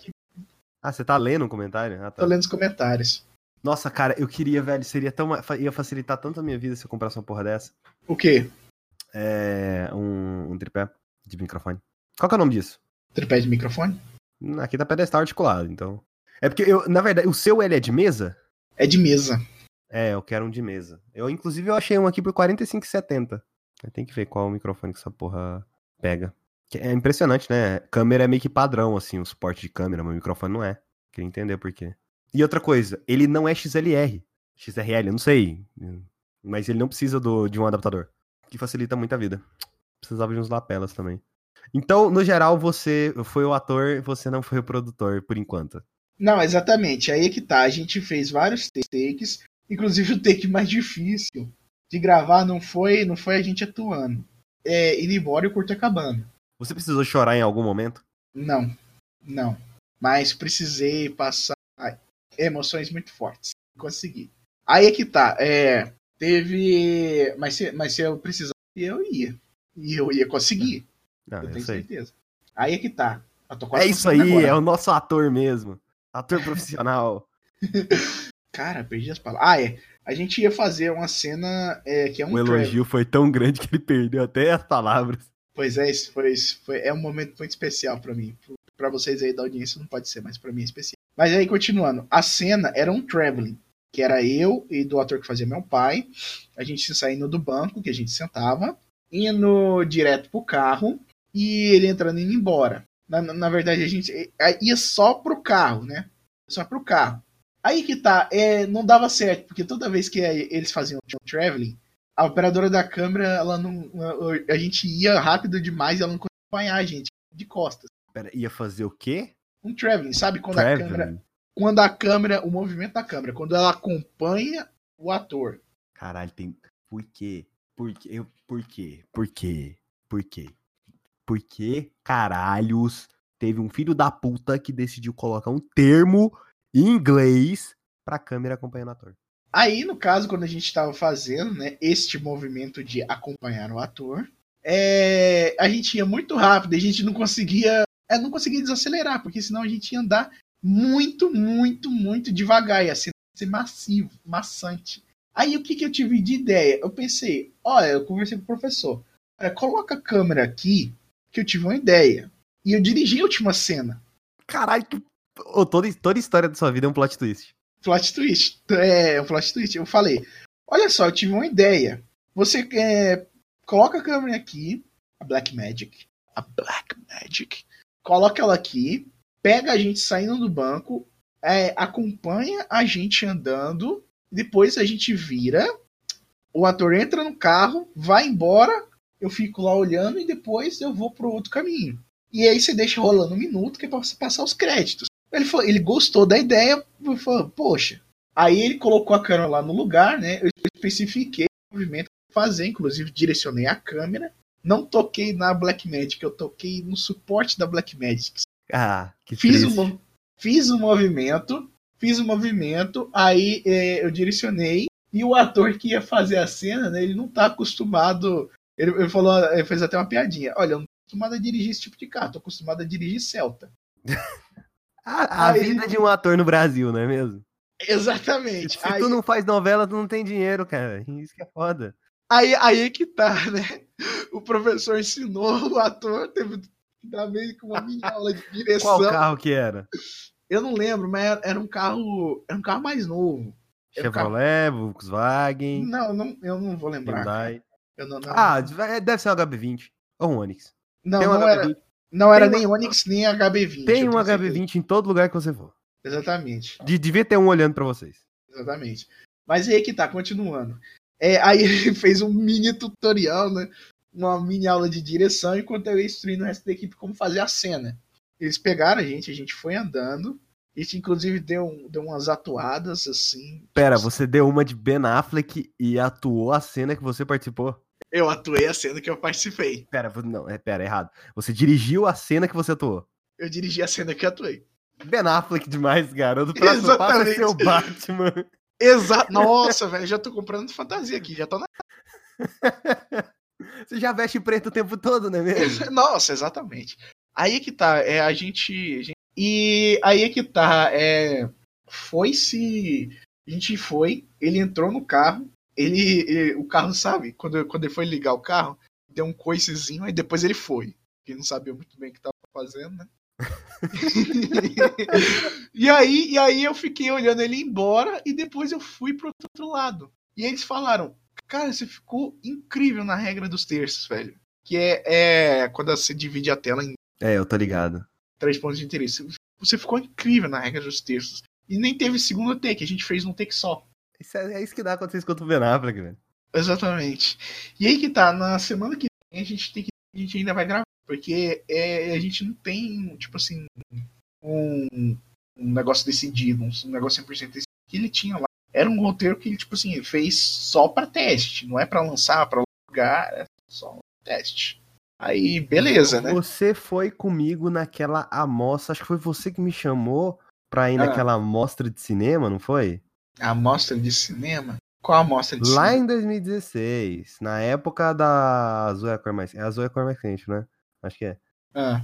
Ah, você tá lendo um comentário? Ah, tá. Tô lendo os comentários. Nossa, cara, eu queria, velho, seria tão. ia facilitar tanto a minha vida se eu comprasse uma porra dessa. O quê? É. Um, um tripé de microfone. Qual que é o nome disso? Tripé de microfone? Hum, Aqui tá pedestal articulado, então. É porque eu, na verdade, o seu ele é de mesa? É de mesa. É, eu quero um de mesa. Eu, inclusive, eu achei um aqui por 45,70. Tem que ver qual microfone que essa porra pega. É impressionante, né? Câmera é meio que padrão, assim, o suporte de câmera, mas o microfone não é. Queria entender por quê. E outra coisa, ele não é XLR. XRL, não sei. Mas ele não precisa do, de um adaptador. Que facilita muito a vida. Precisava de uns lapelas também. Então, no geral, você foi o ator, você não foi o produtor, por enquanto. Não, exatamente. Aí é que tá. A gente fez vários takes, inclusive o take mais difícil de gravar não foi, não foi a gente atuando. É indo embora e o curto acabando. Você precisou chorar em algum momento? Não, não. Mas precisei passar emoções muito fortes. Consegui. Aí é que tá. É, teve. Mas se, mas se eu precisasse, eu ia. E eu ia conseguir. Não, eu tenho certeza. Aí é que tá. É isso aí, agora. é o nosso ator mesmo. Ator profissional. Cara, perdi as palavras. Ah, é. A gente ia fazer uma cena é, que é um o elogio foi tão grande que ele perdeu até as palavras. Pois é, isso foi, isso foi é um momento muito especial pra mim. Pra vocês aí da audiência não pode ser, mas pra mim é especial. Mas aí continuando, a cena era um traveling, que era eu e do ator que fazia meu pai, a gente saindo do banco que a gente sentava, indo direto pro carro e ele entrando e indo embora. Na, na- verdade a gente ia só pro carro, né? Só pro carro. Aí que tá, é, não dava certo, porque toda vez que eles faziam um traveling, a operadora da câmera, ela não. A gente ia rápido demais e ela não conseguia acompanhar a gente de costas. Pera, ia fazer o quê? Um traveling, sabe? Quando a câmera. Traveling. Quando a câmera. O movimento da câmera, quando ela acompanha o ator. Caralho, tem. Por quê? Por quê? Eu- Por quê? Por quê? Por quê? Por que caralhos teve um filho da puta que decidiu colocar um termo em inglês pra câmera acompanhando o ator? Aí, no caso, quando a gente estava fazendo né, este movimento de acompanhar o ator, é, a gente ia muito rápido, a gente não conseguia, é, não conseguia desacelerar, porque senão a gente ia andar muito, muito, muito devagar, ia ser, ser massivo, maçante. Aí o que, que eu tive de ideia? Eu pensei, olha, eu conversei com o professor, olha, coloca a câmera aqui, que eu tive uma ideia. E eu dirigi a última cena. Caralho, que... Ô, toda, toda história da sua vida é um plot twist. plot twist. É, um plot twist. Eu falei, olha só, eu tive uma ideia. Você é, coloca a câmera aqui, a Black Magic, a Black Magic, coloca ela aqui, pega a gente saindo do banco, é, acompanha a gente andando, depois a gente vira, o ator entra no carro, vai embora, eu fico lá olhando e depois eu vou pro outro caminho. E aí você deixa rolando um minuto que é pra você passar os créditos. Ele, falou, ele gostou da ideia, falou, poxa. Aí ele colocou a câmera lá no lugar, né? Eu especifiquei o movimento fazer, inclusive direcionei a câmera. Não toquei na Blackmagic, eu toquei no suporte da Blackmagic. Ah, que Fiz triste. mo- fiz o movimento, fiz o movimento, aí é, eu direcionei. E o ator que ia fazer a cena, né, ele não tá acostumado. Ele, ele falou, ele fez até uma piadinha. Olha, eu não tô acostumado a dirigir esse tipo de carro, tô acostumado a dirigir Celta. A, a vida de um ator no Brasil, não é mesmo? Exatamente. Se Aí, tu não faz novela, tu não tem dinheiro, cara. Isso que é foda. aí, aí que tá, né? O professor ensinou o ator, teve que dar meio que uma mini aula de direção. Qual carro que era? Eu não lembro, mas era- um carro. Era um carro mais novo. Um carro- Chevrolet, Volkswagen, Não, não, eu não vou lembrar. Hyundai. Não, não, Ah, deve deve ser um HB20. Ou um Onix. não, um não era, HB20. não era tem nem Onix nem HB20. Tem um tenho certeza. HB20 em todo lugar que você for. Exatamente, De- devia ter um olhando pra vocês. exatamente. Mas aí que tá, continuando. É, aí ele fez um mini tutorial, né? Uma mini aula de direção, enquanto eu ia instruindo o resto da equipe como fazer a cena. Eles pegaram a gente, a gente foi andando. A gente, inclusive, deu, deu umas atuadas, assim. Pera, você deu uma de Ben Affleck e atuou a cena que você participou? Eu atuei a cena que eu participei. Pera, não, é, pera, errado. Você dirigiu a cena que você atuou. Eu dirigi a cena que eu atuei. Ben Affleck demais, garoto. Passo é Exatamente. ser o Batman. Exato. Nossa, velho, já tô comprando fantasia aqui, já tô na. Você já veste preto o tempo todo, não é mesmo? Nossa, exatamente. Aí é que tá, é, a gente, a gente E aí é que tá. É, foi se. A gente foi, ele entrou no carro, ele, ele, o carro, sabe? Quando, quando ele foi ligar o carro, deu um coicezinho, aí depois ele foi. Ele não sabia muito bem o que tava fazendo, né? e, aí, e aí eu fiquei olhando ele embora e depois eu fui pro outro lado. E eles falaram, cara, você ficou incrível na regra dos terços, velho. Que é, é quando você divide a tela em. É, eu tô ligado. Três pontos de interesse. Você ficou incrível na regra dos terços. E nem teve segundo take, a gente fez um take só. Isso é, é isso que dá quando você escuta o Ben Affleck, velho. Exatamente. E aí que tá, na semana que vem a gente tem que. A gente ainda vai gravar. Porque é, a gente não tem, tipo assim, um, um negócio decidido, um negócio 100% decidido que ele tinha lá. Era um roteiro que ele, tipo assim, fez só para teste. Não é para lançar, para lugar, é só um teste. Aí, beleza, né? Você foi comigo naquela amostra, acho que foi você que me chamou pra ir ah. naquela amostra de cinema, não foi? A amostra de cinema? Qual amostra de Lá cinema? em 2016, na época da Azul é a cor mais... É Azul é a cor mais quente, né? Acho que é. Ah.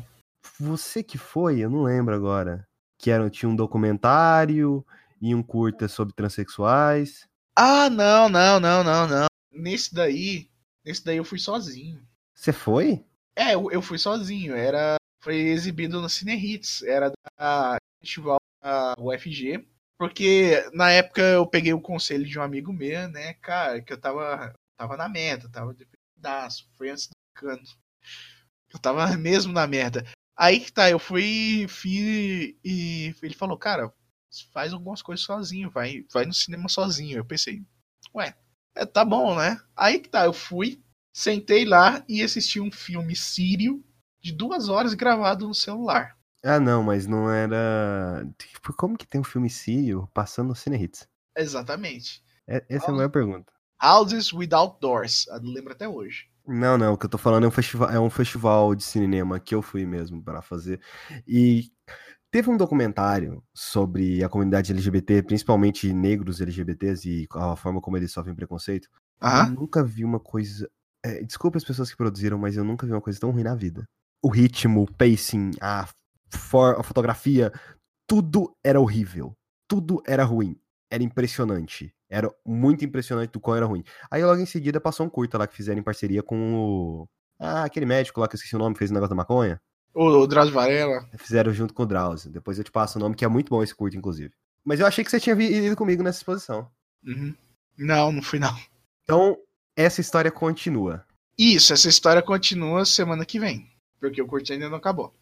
Você que foi, eu não lembro agora. Que era, tinha um documentário e um curta sobre transexuais. Ah, não, não, não, não, não. Nesse daí, nesse daí eu fui sozinho. Você foi? É, eu, eu fui sozinho. Era, foi exibido no Cine Hits. Era da festival da UFG. Porque na época eu peguei o conselho de um amigo meu, né, cara, que eu tava, tava na merda, tava de pedaço. Foi antes do cano. Eu tava mesmo na merda. Aí que tá, eu fui, fui e ele falou, cara, faz algumas coisas sozinho, vai, vai no cinema sozinho. Eu pensei, ué, é, tá bom, né? Aí que tá, eu fui, sentei lá e assisti um filme sírio de duas horas gravado no celular. Ah, não, mas não era. Tipo, como que tem um filme sírio passando no Cine Hits? Exatamente. É, essa é a minha pergunta. Houses Without Doors. Lembro até hoje. Não, não, o que eu tô falando é um festival, é um festival de cinema que eu fui mesmo para fazer. E teve um documentário sobre a comunidade LGBT, principalmente negros LGBTs e a forma como eles sofrem preconceito. Ah? Eu nunca vi uma coisa. É, desculpa as pessoas que produziram, mas eu nunca vi uma coisa tão ruim na vida. O ritmo, o pacing, a, for, a fotografia, tudo era horrível. Tudo era ruim. Era impressionante. Era muito impressionante do qual era ruim. Aí logo em seguida passou um curta lá que fizeram em parceria com o. Ah, aquele médico lá que eu esqueci o nome, fez o negócio da maconha. O, Drauzio Varela. Fizeram junto com o Drauzio. Depois eu te passo o nome, que é muito bom esse curto, inclusive. Mas eu achei que você tinha ido comigo nessa exposição. Uhum. Não, não fui não. Então, essa história continua. Isso, essa história continua semana que vem. Porque o curto ainda não acabou.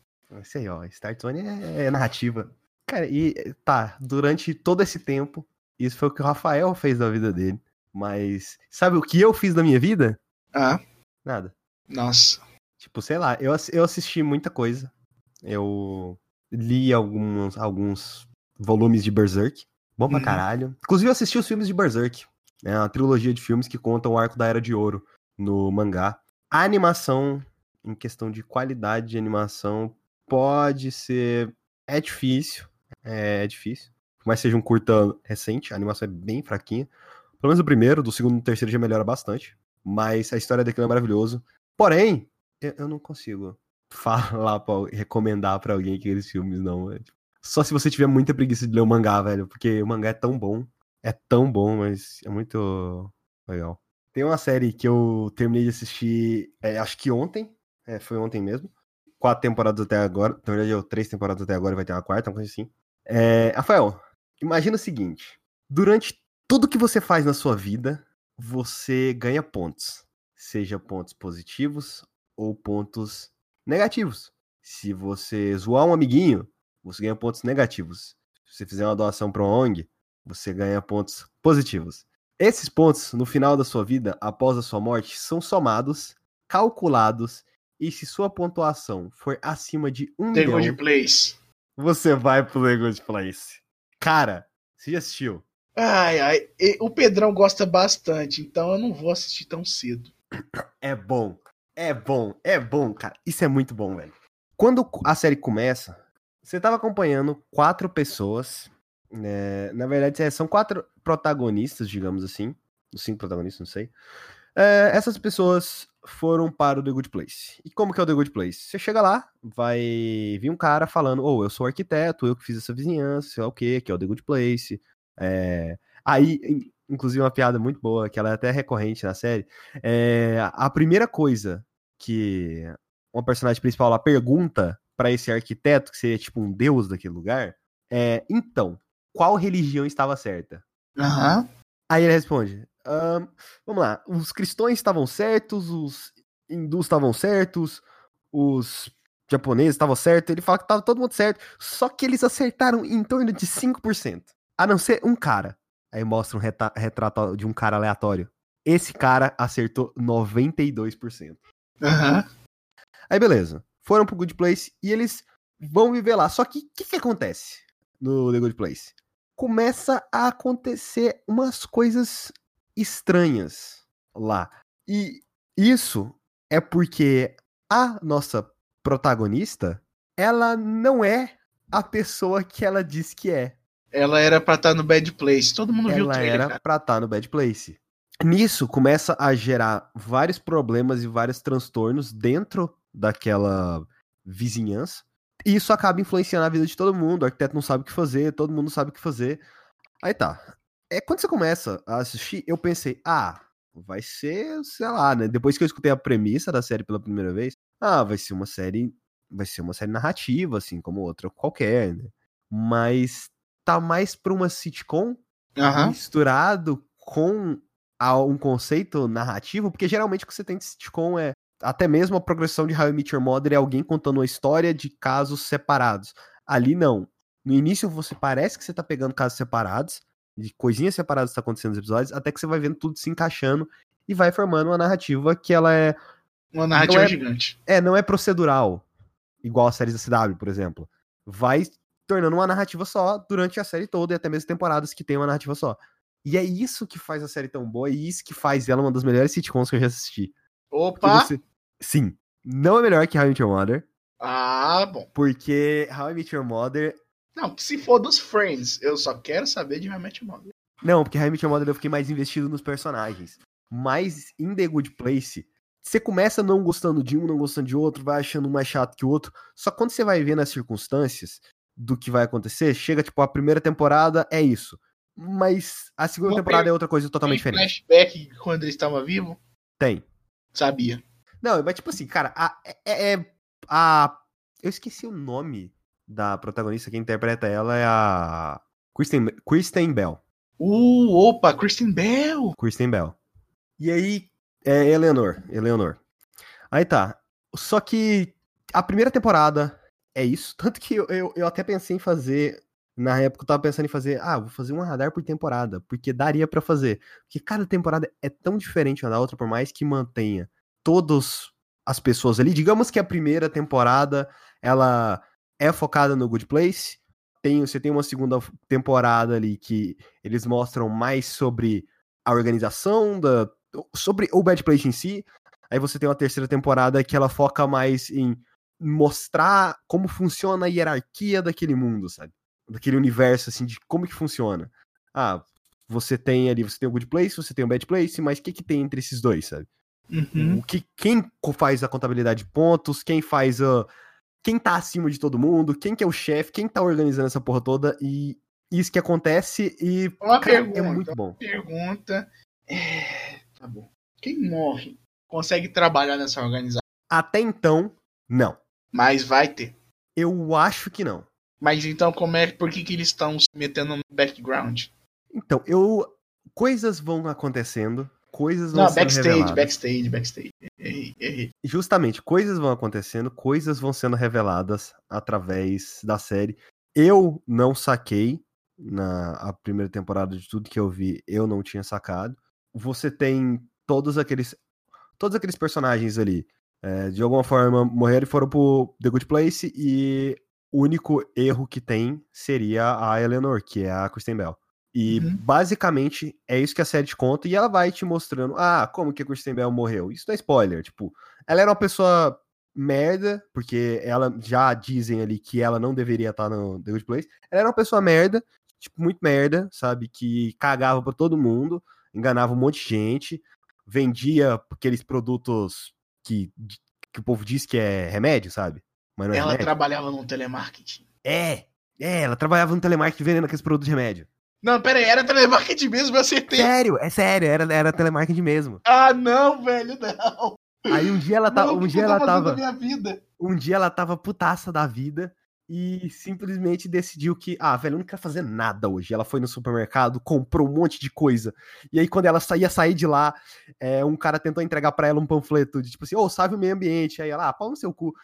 Esse aí, ó. Start Zone é, é narrativa. Cara, e tá, durante todo esse tempo, isso foi o que o Rafael fez da vida dele. Mas sabe o que eu fiz da minha vida? Ah. Nada. Nossa. Tipo, sei lá, eu, eu assisti muita coisa. Eu li alguns, alguns volumes de Berserk. Bom pra uhum. caralho. Inclusive, eu assisti os filmes de Berserk. É uma trilogia de filmes que contam o arco da Era de Ouro no mangá. A animação, em questão de qualidade de animação, pode ser. É difícil. É, é difícil mais seja um curta recente, a animação é bem fraquinha. Pelo menos o primeiro, do segundo e terceiro já melhora bastante. Mas a história daquilo é maravilhoso. Porém, eu, eu não consigo falar pra, recomendar para alguém aqueles filmes, não. É, tipo, só se você tiver muita preguiça de ler o mangá, velho. Porque o mangá é tão bom. É tão bom, mas é muito legal. Tem uma série que eu terminei de assistir, é, acho que ontem. É, foi ontem mesmo. Quatro temporadas até agora. Na verdade, eu, três temporadas até agora vai ter uma quarta, uma coisa assim. É, Rafael, imagina o seguinte: durante tudo que você faz na sua vida, você ganha pontos. Seja pontos positivos ou pontos negativos. Se você zoar um amiguinho, você ganha pontos negativos. Se você fizer uma doação para uma ONG, você ganha pontos positivos. Esses pontos, no final da sua vida, após a sua morte, são somados, calculados, e se sua pontuação for acima de um The milhão... Good Place. Você vai pro The Good Place. Cara, você já assistiu? Ai, ai. O Pedrão gosta bastante, então eu não vou assistir tão cedo. É bom. É bom. É bom, cara. Isso é muito bom, velho. Quando a série começa, você tava acompanhando quatro pessoas. Né? Na verdade, é, são quatro protagonistas, digamos assim. Cinco protagonistas, não sei. É, essas pessoas foram para o The Good Place. E como que é o The Good Place? Você chega lá, vai vir um cara falando, ou oh, eu sou arquiteto, eu que fiz essa vizinhança, sei lá o que, que é o The Good Place. É... Aí, inclusive uma piada muito boa, que ela é até recorrente na série, é... a primeira coisa que uma personagem principal lá pergunta para esse arquiteto, que seria tipo um deus daquele lugar, é, então, qual religião estava certa? Aham. Aí ele responde: vamos lá, os cristãos estavam certos, os hindus estavam certos, os japoneses estavam certos, ele fala que estava todo mundo certo, só que eles acertaram em torno de 5%. A não ser um cara. Aí mostra um retrato de um cara aleatório. Esse cara acertou 92%. Aham. Aí beleza. Foram pro Good Place e eles vão viver lá. Só que o que, que acontece no The Good Place? Começa a acontecer umas coisas estranhas lá. E isso é porque a nossa protagonista, ela não é a pessoa que ela diz que é. Ela era pra estar tá no Bad Place. Todo mundo viu o Ela trailer, era cara. pra estar no Bad Place. Nisso começa a gerar vários problemas e vários transtornos dentro daquela vizinhança. E isso acaba influenciando a vida de todo mundo. O arquiteto não sabe o que fazer, todo mundo sabe o que fazer. Aí tá. É quando você começa a assistir, eu pensei, ah, vai ser, sei lá, né? Depois que eu escutei a premissa da série pela primeira vez, ah, vai ser uma série, vai ser uma série narrativa, assim, como outra qualquer, né? Mas tá mais pra uma sitcom Aham. misturado com a- um conceito narrativo, porque geralmente o que você tem de sitcom é até mesmo a progressão de How I Met Your Mother é alguém contando uma história de casos separados. Ali não. No início você parece que você tá pegando casos separados, de coisinhas separadas que tá acontecendo nos episódios, até que você vai vendo tudo se encaixando e vai formando uma narrativa que ela é Uma narrativa é- gigante. é, não é procedural, igual as séries da CW, por exemplo. Vai tornando uma narrativa só durante a série toda e até mesmo temporadas que tem uma narrativa só. E é isso que faz a série tão boa e isso que faz ela uma das melhores sitcoms que eu já assisti. Opa! você- Sim, não é melhor que How I Met Your Mother, Ah, bom. porque How I Met Your Mother... Não, se for dos Friends, eu só quero saber de How I Met Your Mother. Não, porque How I Met Your Mother eu fiquei mais investido nos personagens. Mas em The Good Place, você começa não gostando de um, não gostando de outro, vai achando um mais chato que o outro. Só quando você vai ver nas circunstâncias do que vai acontecer, chega, tipo, a primeira temporada é isso. Mas a segunda Uma temporada é outra coisa totalmente Tem diferente. flashback quando ele estava vivo? Tem. Sabia. Não, mas tipo assim, cara, a, é, é- a. Eu esqueci o nome da protagonista, quem interpreta ela é a. Kristen, Kristen Bell. Uh, opa, Kristen Bell! Kristen Bell. E aí, é Eleanor. Eleanor. Aí tá. Só que a primeira temporada é isso. Tanto que eu, eu, eu até pensei em fazer. Na época eu tava pensando em fazer. Ah, vou fazer um radar por temporada. Porque daria pra fazer. Porque cada temporada é tão diferente uma da outra, por mais que mantenha todas as pessoas ali. Digamos que a primeira temporada ela é focada no Good Place. Tem, você tem uma segunda temporada ali que eles mostram mais sobre a organização da sobre o Bad Place em si. Aí você tem uma terceira temporada que ela foca mais em mostrar como funciona a hierarquia daquele mundo, sabe? Daquele universo assim de como que funciona. Ah, você tem ali, você tem o Good Place, você tem o Bad Place, mas o que que tem entre esses dois, sabe? Uhum. O que quem faz a contabilidade de pontos, quem faz a quem tá acima de todo mundo, quem que é o chefe, quem tá organizando essa porra toda e isso que acontece e Uma cara, pergunta. é muito bom. Pergunta. É... Tá bom. Quem morre consegue trabalhar nessa organização? Até então, não. Mas vai ter. Eu acho que não. Mas então, como é. Por que, que eles estão se metendo no background? Então, eu coisas vão acontecendo, coisas vão Não, sendo backstage, reveladas. backstage, backstage. Errei, errei. Justamente, coisas vão acontecendo, coisas vão sendo reveladas através da série. Eu não saquei na a primeira temporada de tudo que eu vi, eu não tinha sacado. Você tem todos aqueles todos aqueles personagens ali, é, de alguma forma morreram e foram pro The Good Place e o único erro que tem seria a Eleanor, que é a Kristen Bell. E Uhum. basicamente é isso que a série te conta e ela vai te mostrando, ah, como que a Kristen Bell morreu. Isso não é spoiler, tipo, ela era uma pessoa merda, porque ela já dizem ali que ela não deveria estar no The Good Place. Ela era uma pessoa merda, tipo, muito merda, sabe? Que cagava pra todo mundo, enganava um monte de gente, vendia aqueles produtos que, que o povo diz que é remédio, sabe? Mas não é Ela remédio. trabalhava no telemarketing. É, é, ela trabalhava no telemarketing vendendo aqueles produtos de remédio. Não, pera aí, era telemarketing mesmo, eu acertei. Sério, é sério, era, era telemarketing mesmo. Ah, não, velho, não. Aí um dia ela tava, Não, um dia ela tava, um dia ela tava putaça da vida e simplesmente decidiu que, ah, velho, eu não quero fazer nada hoje. Ela foi no supermercado, comprou um monte de coisa. E aí quando ela saía sair de lá, é, um cara tentou entregar pra ela um panfleto de tipo assim, ô, salve o meio ambiente. Aí ela, ah, pau no seu cu.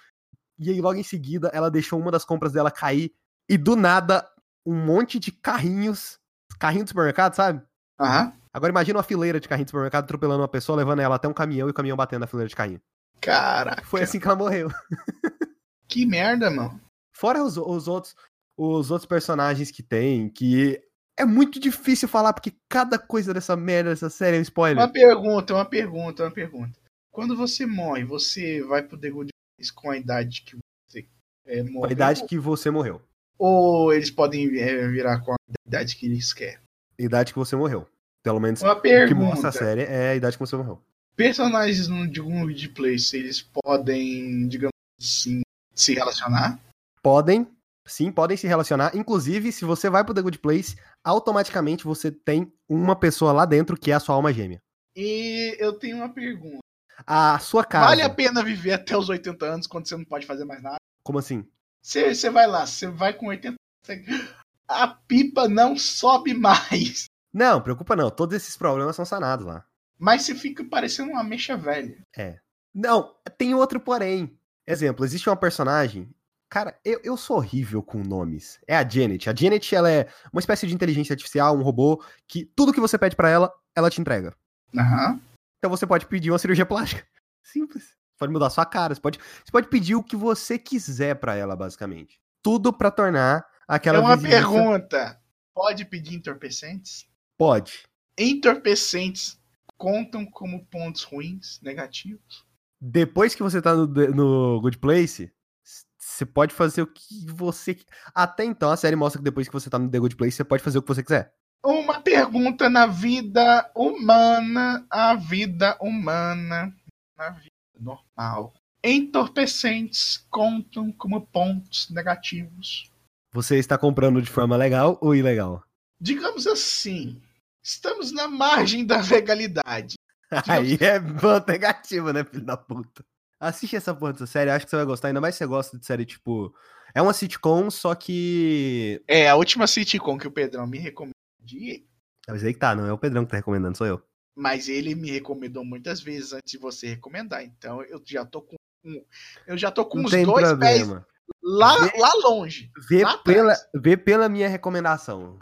E aí logo em seguida ela deixou uma das compras dela cair e do nada um monte de carrinhos, carrinho do supermercado, sabe? Aham. Agora imagina uma fileira de carrinho do supermercado atropelando uma pessoa, levando ela até um caminhão e o caminhão batendo na fileira de carrinho. Caraca. Foi assim que ela morreu. Que merda, mano. Fora os, os outros os outros personagens que tem, que é muito difícil falar, porque cada coisa dessa merda, dessa série é um spoiler. Uma pergunta, uma pergunta, uma pergunta. Quando você morre, você vai pro The Good Place com a idade que você é, morreu? Com a idade que você morreu. Ou eles podem é, virar com a idade que eles querem? Idade que você morreu. Pelo menos Uma o que mostra pergunta. a série é a idade que você morreu. Personagens no The Good Place, eles podem, digamos assim, se relacionar? Podem, sim, podem se relacionar. Inclusive, se você vai pro The Good Place, automaticamente você tem uma pessoa lá dentro que é a sua alma gêmea. E eu tenho uma pergunta. A sua casa. Vale a pena viver até os 80 anos quando você não pode fazer mais nada? Como assim? Você, você vai lá, você vai com 80 você- A pipa não sobe mais. Não, preocupa não. Todos esses problemas são sanados lá. Mas você fica parecendo uma mecha velha. Não, tem outro porém. Exemplo, existe uma personagem. Cara, eu, eu sou horrível com nomes. É a Janet. A Janet, ela é uma espécie de inteligência artificial, um robô, que tudo que você pede pra ela, ela te entrega. Aham. Então você pode pedir uma cirurgia plástica. Simples. Você pode mudar sua cara, você pode, você pode pedir o que você quiser pra ela, basicamente. Tudo pra tornar aquela É uma vizinhança- pergunta. Pode pedir entorpecentes? Pode. Entorpecentes contam como pontos ruins, negativos? Depois que você tá no, no Good Place, você pode fazer o que você. Até então, a série mostra que depois que você tá no The Good Place, você pode fazer o que você quiser. Uma pergunta na vida humana, a vida humana, na vida normal. Entorpecentes contam como pontos negativos. Você está comprando de forma legal ou ilegal? Digamos assim, estamos na margem da legalidade. Aí é ponto negativo, né, filho da puta? Assiste essa porra dessa série, acho que você vai gostar, ainda mais se você gosta de série tipo. É uma sitcom, só que. É, a última sitcom que o Pedrão me recomendou, Mas aí que tá, não é o Pedrão que tá recomendando, sou eu. mas ele me recomendou muitas vezes antes de você recomendar. Então eu já tô com eu já tô com Não os dois pés problema. lá, Vê- lá longe. Vê lá pela, atrás. vê pela minha recomendação.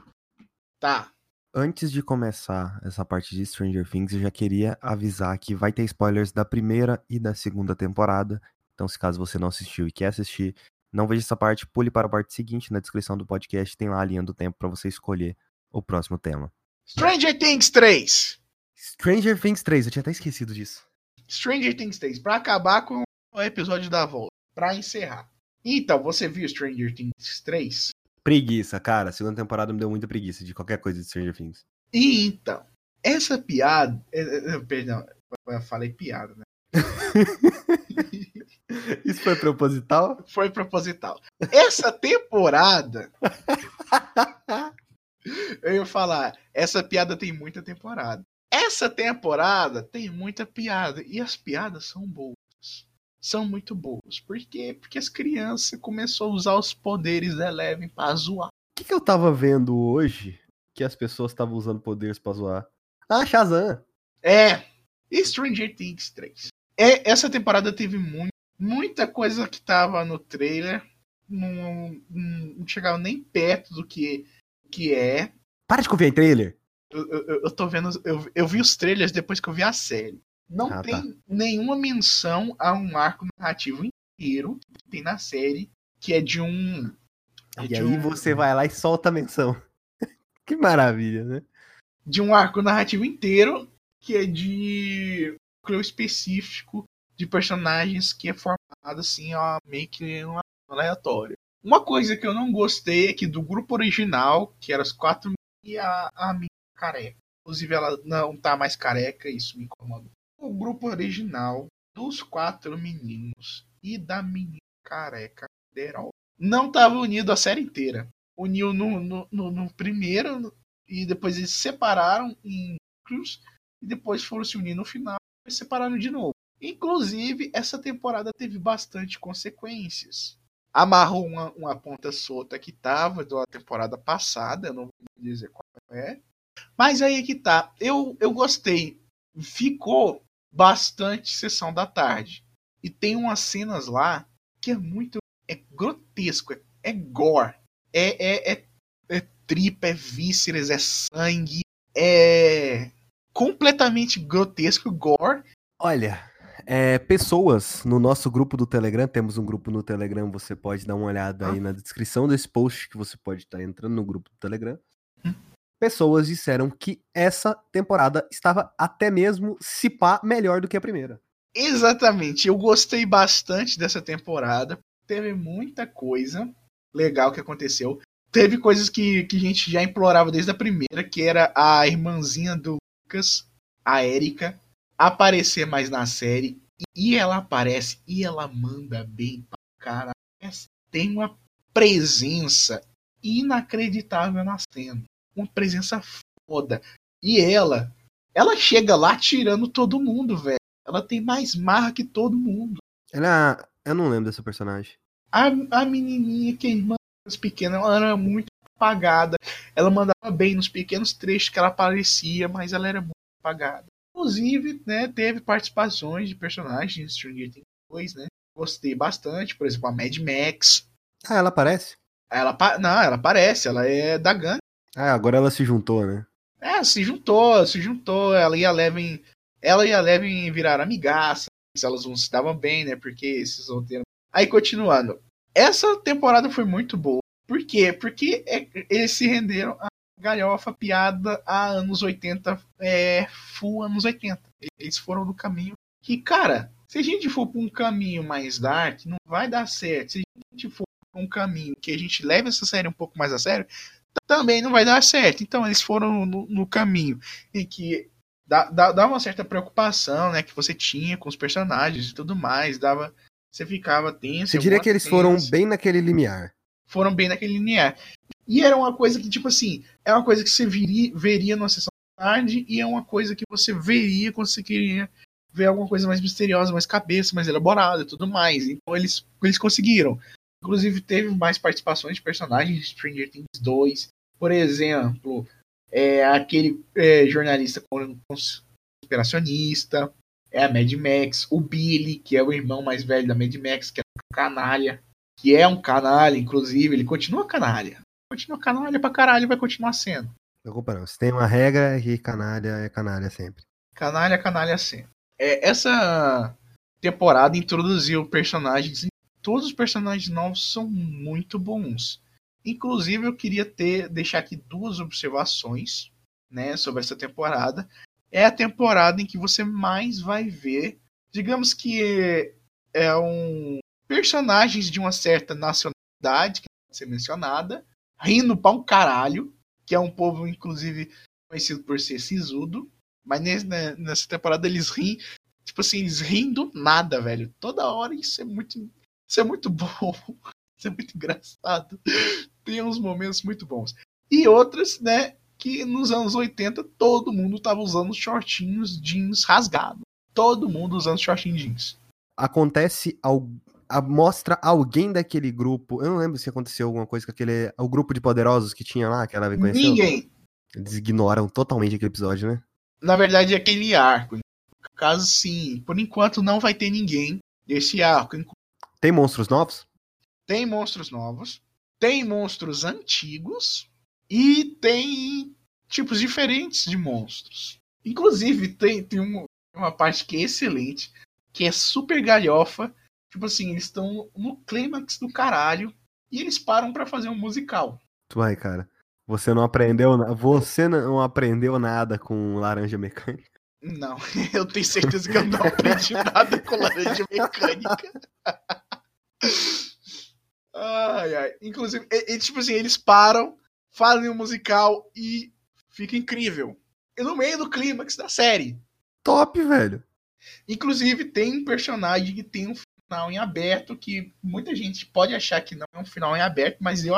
Tá. Antes de começar essa parte de Stranger Things, eu já queria avisar que vai ter spoilers da primeira e da segunda temporada. Então, se caso você não assistiu e quer assistir, não veja essa parte, pule para a parte seguinte. Na descrição do podcast tem lá a linha do tempo para você escolher o próximo tema. Stranger Things 3. Stranger Things 3, eu tinha até esquecido disso. Stranger Things 3 pra acabar com o episódio da volta, Pra encerrar. Então, você viu Stranger Things 3? Preguiça, cara. A segunda temporada me deu muita preguiça de qualquer coisa de Stranger Things. E então, essa piada, é, é, é, perdão, eu falei piada, né? Isso foi proposital? Foi proposital. Essa temporada. eu ia falar, essa piada tem muita temporada. Essa temporada tem muita piada. E as piadas são boas. São muito boas. Por quê? Porque as crianças começaram a usar os poderes da Eleven pra zoar. O que, que eu tava vendo hoje que as pessoas estavam usando poderes pra zoar? Ah, Shazam. É. Stranger Things 3. É, essa temporada teve muito, muita coisa que tava no trailer. Não, não, não chegava nem perto do que, que é. Para de confiar em trailer. Eu, eu, eu tô vendo. Eu, eu vi os trailers depois que eu vi a série. Não Ah, tem nenhuma menção a um arco narrativo inteiro que tem na série, que é de um. é E de aí um- você vai lá e solta a menção. que maravilha, né? de um arco narrativo inteiro que é de núcleo específico de personagens que é formado assim, ó, meio que um aleatório. Uma coisa que eu não gostei é que do grupo original, que eram as quatro e a, a minha careca. Inclusive ela não tá mais careca, isso me incomodou. O grupo original dos quatro meninos e da menina careca Derol não estava unido a série inteira. Uniu no, no, no, no primeiro e depois eles se separaram em Cruz e depois foram se unir no final e separaram de novo. Inclusive, essa temporada teve bastante consequências. Amarrou uma, uma ponta solta que tava da temporada passada, eu não vou dizer qual é. Mas aí é que tá. Eu, eu gostei. Ficou bastante sessão da tarde. E tem umas cenas lá que é muito. É grotesco, é, é gore. É, é, é, é tripa, é vísceras, é sangue. É completamente grotesco, gore. Olha, é, pessoas no nosso grupo do Telegram, temos um grupo no Telegram, você pode dar uma olhada ah. aí na descrição desse post que você pode estar entrando no grupo do Telegram. Pessoas disseram que essa temporada estava até mesmo se pá melhor do que a primeira. Exatamente, eu gostei bastante dessa temporada. Teve muita coisa legal que aconteceu. Teve coisas que, que a gente já implorava desde a primeira, que era a irmãzinha do Lucas, a Erika, aparecer mais na série. E ela aparece e ela manda bem pra cara. Tem uma presença inacreditável na cena. Uma presença foda. E ela, ela chega lá tirando todo mundo, velho. Ela tem mais marra que todo mundo. Ela. Eu não lembro dessa personagem. A, a menininha que é irmã pequena, ela era muito apagada. Ela mandava bem nos pequenos trechos que ela aparecia, mas ela era muito apagada. Inclusive, né, teve participações de personagens de Stranger Things 2, né? Gostei bastante, por exemplo, a Mad Max. Ah, ela aparece? Ela, não, ela aparece, ela é da gangue. Ah, agora ela se juntou, né? É, se juntou, se juntou. Ela e a Levin, ela e a Levin viraram amigaça. Elas não se davam bem, né? Porque esses solteiros. Aí, continuando. Essa temporada foi muito boa. Por quê? Porque é, eles se renderam a galhofa, piada a anos 80, é, full anos 80. Eles foram no caminho que, cara, se a gente for para um caminho mais dark, não vai dar certo. Se a gente for para um caminho que a gente leve essa série um pouco mais a sério, também não vai dar certo. Então eles foram no, no caminho em que dá, dá, dá, uma certa preocupação, né, que você tinha com os personagens e tudo mais, dava, você ficava tenso. Você diria que eles tenso. foram bem naquele limiar. Foram bem naquele limiar. E era uma coisa que, tipo assim, é uma coisa que você viria, veria numa sessão da tarde e é uma coisa que você veria quando você queria ver alguma coisa mais misteriosa, mais cabeça, mais elaborada e tudo mais. Então eles, eles conseguiram. Inclusive teve mais participações de personagens de Stranger Things 2. Por exemplo, é, aquele é, jornalista conspiracionista, é a Mad Max, o Billy, que é o irmão mais velho da Mad Max, que é um canalha, que é um canalha, inclusive, ele continua canalha continua canalha pra caralho vai continuar sendo. Não não. Se tem uma regra é que canalha é canalha sempre. Canalha, canalha sempre. É, essa temporada introduziu personagens. Todos os personagens novos são muito bons. Inclusive, eu queria ter deixar aqui duas observações né, sobre essa temporada. É a temporada em que você mais vai ver, digamos que é um personagens de uma certa nacionalidade que pode ser mencionada, rindo pra um caralho, que é um povo, inclusive, conhecido por ser sisudo. Mas né, nessa temporada eles riem, tipo assim, eles riem do nada, velho. Toda hora isso é muito. Isso é muito bom. Isso é muito engraçado. Tem uns momentos muito bons. E outras, né, que nos anos 80 todo mundo tava usando shortinhos jeans rasgados. Todo mundo usando shortinhos jeans. Acontece a, mostra alguém daquele grupo. Eu não lembro se aconteceu alguma coisa com aquele. O grupo de poderosos que tinha lá, que ela conheceu. Ninguém. Eles ignoram totalmente aquele episódio, né? Na verdade, é aquele arco. Caso, sim. Por enquanto, não vai ter ninguém desse arco. Tem monstros novos? Tem monstros novos. Tem monstros antigos. E tem tipos diferentes de monstros. Inclusive, tem, tem uma, uma parte que é excelente, que é super galhofa, Tipo assim, eles estão no clímax do caralho e eles param para fazer um musical. Tu vai, cara. Você não aprendeu, você não aprendeu nada com laranja mecânica? Não, eu tenho certeza que eu não aprendi nada com laranja mecânica. Ai, ai. Inclusive, e, e, tipo assim, eles param, fazem um musical e fica incrível. E no meio do clímax da série. Top, velho. Inclusive, tem um personagem que tem um final em aberto que muita gente pode achar que não é um final em aberto, mas eu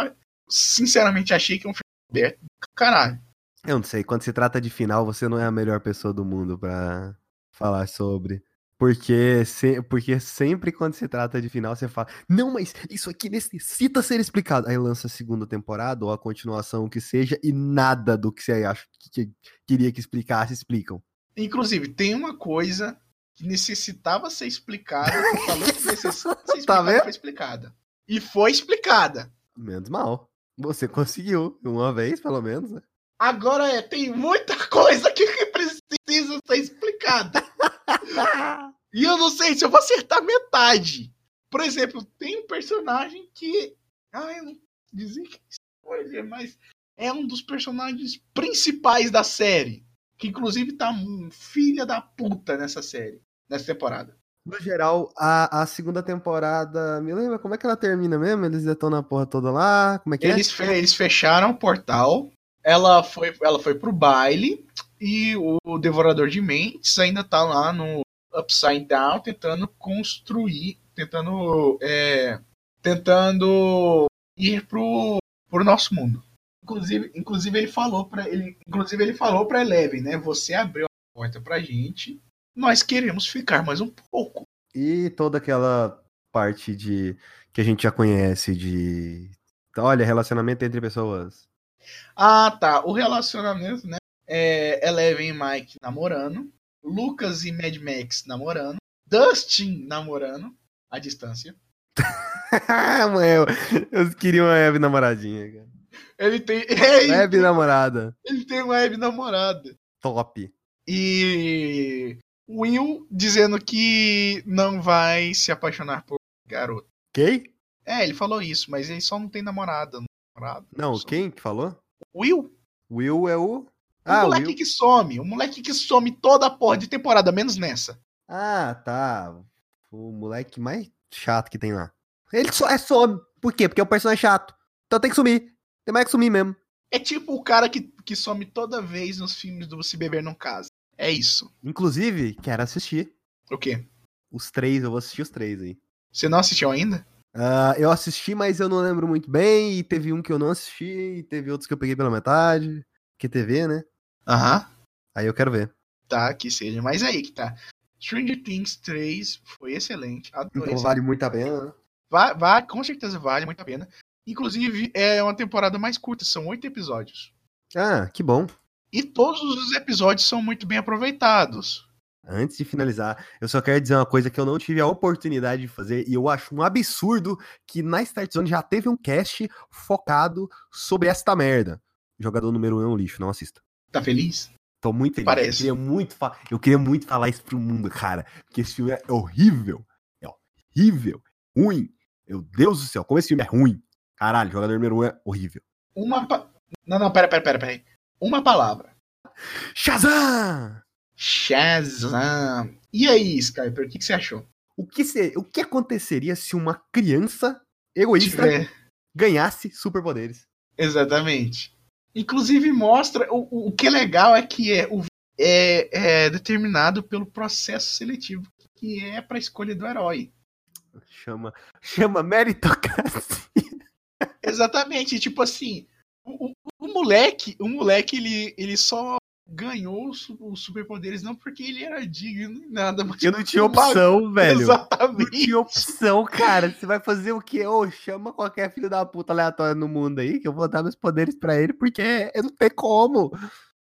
sinceramente achei que é um final aberto. Caralho. Eu não sei, quando se trata de final, você não é a melhor pessoa do mundo pra falar sobre. Porque, se, porque sempre quando se trata de final, você fala, não, mas isso aqui necessita ser explicado. Aí lança a segunda temporada, ou a continuação, o que seja, e nada do que você acha que, que queria que explicasse, explicam. Inclusive, tem uma coisa que necessitava ser explicada, que falou que necessitava ser explicada, Tá vendo? foi explicada. E foi explicada. Menos mal. Você conseguiu, uma vez, pelo menos, né? Agora é, tem muita coisa aqui que precisa ser explicada. E eu não sei se eu vou acertar metade. Por exemplo, tem um personagem que. Ah, eu não dizer que é spoiler, mas é um dos personagens principais da série. Que inclusive tá filha da puta nessa série, nessa temporada. No geral, a, a segunda temporada. Me lembra como é que ela termina mesmo? Eles detonam a porra toda lá? Como é que Eles, fe- eles fecharam o portal. Ela foi, ela foi pro baile. E o Devorador de Mentes ainda tá lá no Upside Down tentando construir. Tentando. é, tentando ir pro, pro nosso mundo. Inclusive, inclusive ele falou para ele, inclusive ele falou para Eleven, né? Você abriu a porta pra gente. Nós queremos ficar mais um pouco. E toda aquela parte de. que a gente já conhece de. Olha, relacionamento entre pessoas. Ah, tá. O relacionamento, né? É Eleven e Mike namorando. Lucas e Mad Max namorando. Dustin namorando. À distância. Mãe, eu, queria uma web namoradinha, cara. Ele tem. É, ele, Web namorada. ele tem uma web namorada. Top. E. Will dizendo que não vai se apaixonar por garoto. Quem? É, ele falou isso, mas ele só não tem namorada. Namorado. Não, Só- quem que falou? Will. Will é o. O Ah, moleque Will. que some. O moleque que some toda a porra de temporada, menos nessa. Ah, tá. O moleque mais chato que tem lá. Ele só é some. Por quê? Porque é um personagem chato. Então tem que sumir. Tem mais que sumir mesmo. É tipo o cara que, que some toda vez nos filmes do Se Beber Não Casa. É isso. Inclusive, quero assistir. O quê? Os três, eu vou assistir os três aí. Você não assistiu ainda? Ah, eu assisti, mas eu não lembro muito bem. E teve um que eu não assisti, e teve outros que eu peguei pela metade. Que TV, né? Aham. Aí eu quero ver. Tá, que seja. Mas aí que tá. Stranger Things 3 foi excelente. Adorei. Então vale muito a pena, né? Vai, vai, com certeza vale muito a pena. Inclusive, é uma temporada mais curta, são oito episódios. Ah, que bom. E todos os episódios são muito bem aproveitados. Antes de finalizar, eu só quero dizer uma coisa que eu não tive a oportunidade de fazer e eu acho um absurdo que na Start Zone já teve um cast focado sobre esta merda. Jogador número 1 um é um lixo, não assista. Tá feliz? Tô muito feliz. Parece. Eu queria muito, fa- eu queria muito falar isso pro mundo, cara. Porque esse filme é horrível. É horrível. Ruim. Meu Deus do céu, como esse filme é ruim. Caralho, jogador número 1 um é horrível. Uma. Pa... Não, não, pera, pera, pera, pera. Uma palavra. Shazam! Shazam. E aí, Skyper, o que, que você achou? O que, se- o que aconteceria se uma criança egoísta Tiver- ganhasse superpoderes? Exatamente. Inclusive mostra. O, o- que é legal é que é, o, é, é determinado pelo processo seletivo, que é pra escolha do herói. Chama, chama meritocracia. Exatamente. Tipo assim, o, o- o moleque, o moleque, ele, ele só ganhou os, su- os superpoderes não porque ele era digno nem nada. Mas Eu não tinha opção, velho. Não Exatamente. tinha opção, cara. Você vai fazer o quê? Ô, chama qualquer filho da puta aleatório no mundo aí, que eu vou dar meus poderes pra ele, porque eu não tem como.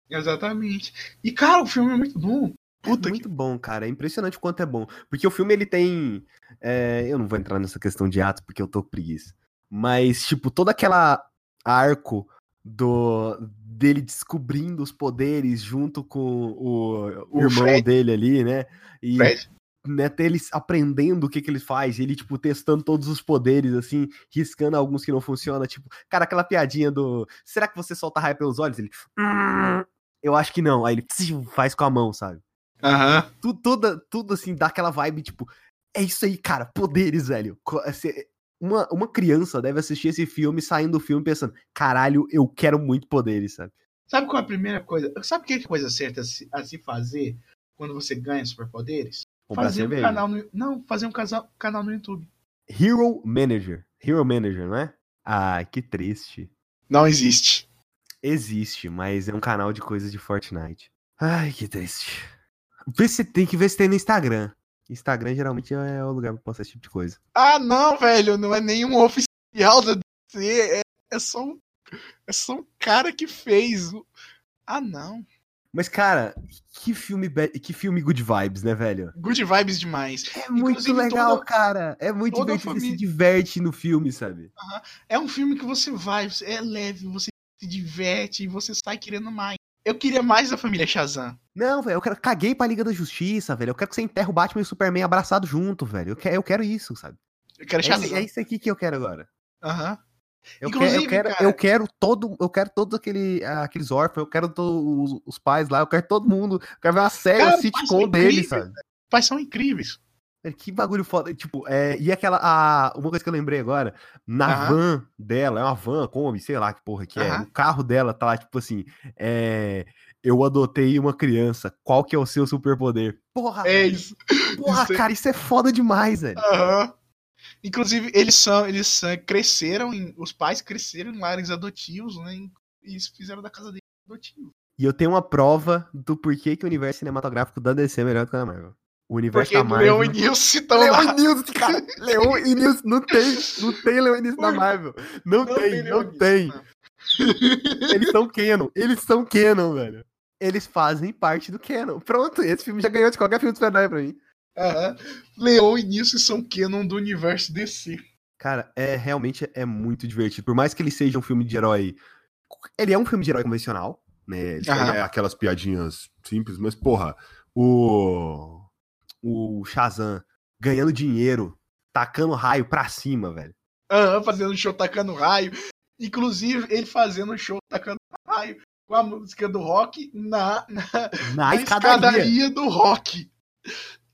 Exatamente. E, cara, o filme é muito bom. Puta é muito bom, cara. É impressionante o quanto é bom. Porque o filme, ele tem... é, eu não vou entrar nessa questão de atos, porque eu tô com preguiça. Mas, tipo, toda aquela arco do dele descobrindo os poderes junto com o, o O irmão Fred. dele ali, né? E Fred. né, ele aprendendo o que, que ele faz, ele, tipo, testando todos os poderes, assim, riscando alguns que não funcionam, tipo, cara, aquela piadinha do, será que você solta raio pelos olhos? Ele, "Hum, eu acho que não, aí ele faz com a mão, sabe? Aham. Tudo, tudo, tudo assim, dá aquela vibe, tipo, é isso aí, cara, poderes, velho. Uma, uma criança deve assistir esse filme saindo do filme pensando, caralho, eu quero muito poderes, sabe? Sabe qual é a primeira coisa? Sabe que é coisa certa a se, a se fazer quando você ganha superpoderes? Comprar fazer um canal no, não, fazer um casa- canal no YouTube. Hero Manager. Hero Manager, não é? Ah, que triste. Não existe. Existe, mas é um canal de coisas de Fortnite. Ai, que triste. Vê se tem que ver se tem no Instagram. Instagram geralmente é o lugar pra postar esse tipo de coisa. Ah, não, velho, não é nenhum oficial da DC, é, é só um é só um cara que fez. Ah, não. Mas, cara, que filme, que filme good vibes, né, velho? Good vibes demais. É muito Inclusive, legal, toda- cara. É muito toda a divertido. Você se família- diverte no filme, sabe? É um filme que você vai, é leve, você se diverte e você sai querendo mais. Eu queria mais da família Shazam. Não, velho, eu quero caguei pra Liga da Justiça, velho. Eu quero que você enterre o Batman e o Superman abraçado junto, velho. Eu quero, eu quero isso, sabe? Eu quero É isso, Shazam. é isso aqui que eu quero agora. Aham. Eu, eu, quero, cara- eu quero todo, eu quero todos aquele, aqueles órfãos, eu quero todos os, os pais lá, eu quero todo mundo, eu quero ver uma série, Cara, pais sitcom deles, sabe? Pais são incríveis. Que bagulho foda. Tipo, é, e aquela. A, uma coisa que eu lembrei agora, na van dela, é uma van, Kombi, sei lá que porra que é. O carro dela tá lá, tipo assim. É, eu adotei uma criança. Qual que é o seu superpoder? Porra, É velho, isso. porra, isso é- cara, isso é foda demais, velho. Inclusive, eles são, eles são, cresceram, em, os pais cresceram em lares adotivos, né? E isso fizeram da casa dele adotivo. E eu tenho uma prova do porquê que o universo cinematográfico da DC é melhor do que o da Marvel. O universo Porque da Marvel. Leon e Nilce estão Leon lá. e Nilce, cara. Leon e Nilce não tem, não tem Leon e Nilce na Marvel. Não, Não tem, tem não tem. Nilce, Eles são canon, eles são canon, velho. Eles fazem parte do canon. Pronto, esse filme já ganhou de qualquer filme de super-herói pra mim. Aham. Leon e Nilce são canon do universo DC. Cara, é realmente é muito divertido. Por mais que ele seja um filme de herói. Ele é um filme de herói convencional, né? Ele tem Aham. aquelas piadinhas simples, mas, porra, o. O Shazam ganhando dinheiro, tacando raio pra cima, velho. Aham, fazendo show tacando raio. Inclusive, ele fazendo show tacando raio com a música do rock na, na, Na na escadaria. escadaria do rock.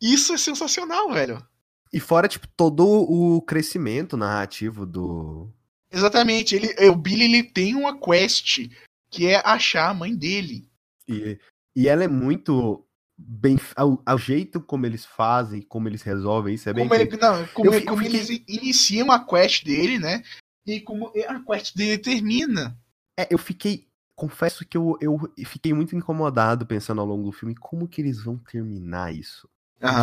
Isso é sensacional, velho. E fora, tipo, todo o crescimento narrativo do. Exatamente. Ele, é, o Billy ele tem uma quest que é achar a mãe dele. E, e ela é muito bem. Ao, ao jeito como eles fazem, como eles resolvem isso, é bem. Como, ele, não, como, Eu como eu fiquei- eles iniciam a quest dele, né? E como a quest dele termina. É, eu fiquei. Confesso que eu, eu fiquei muito incomodado pensando ao longo do filme como que eles vão terminar isso.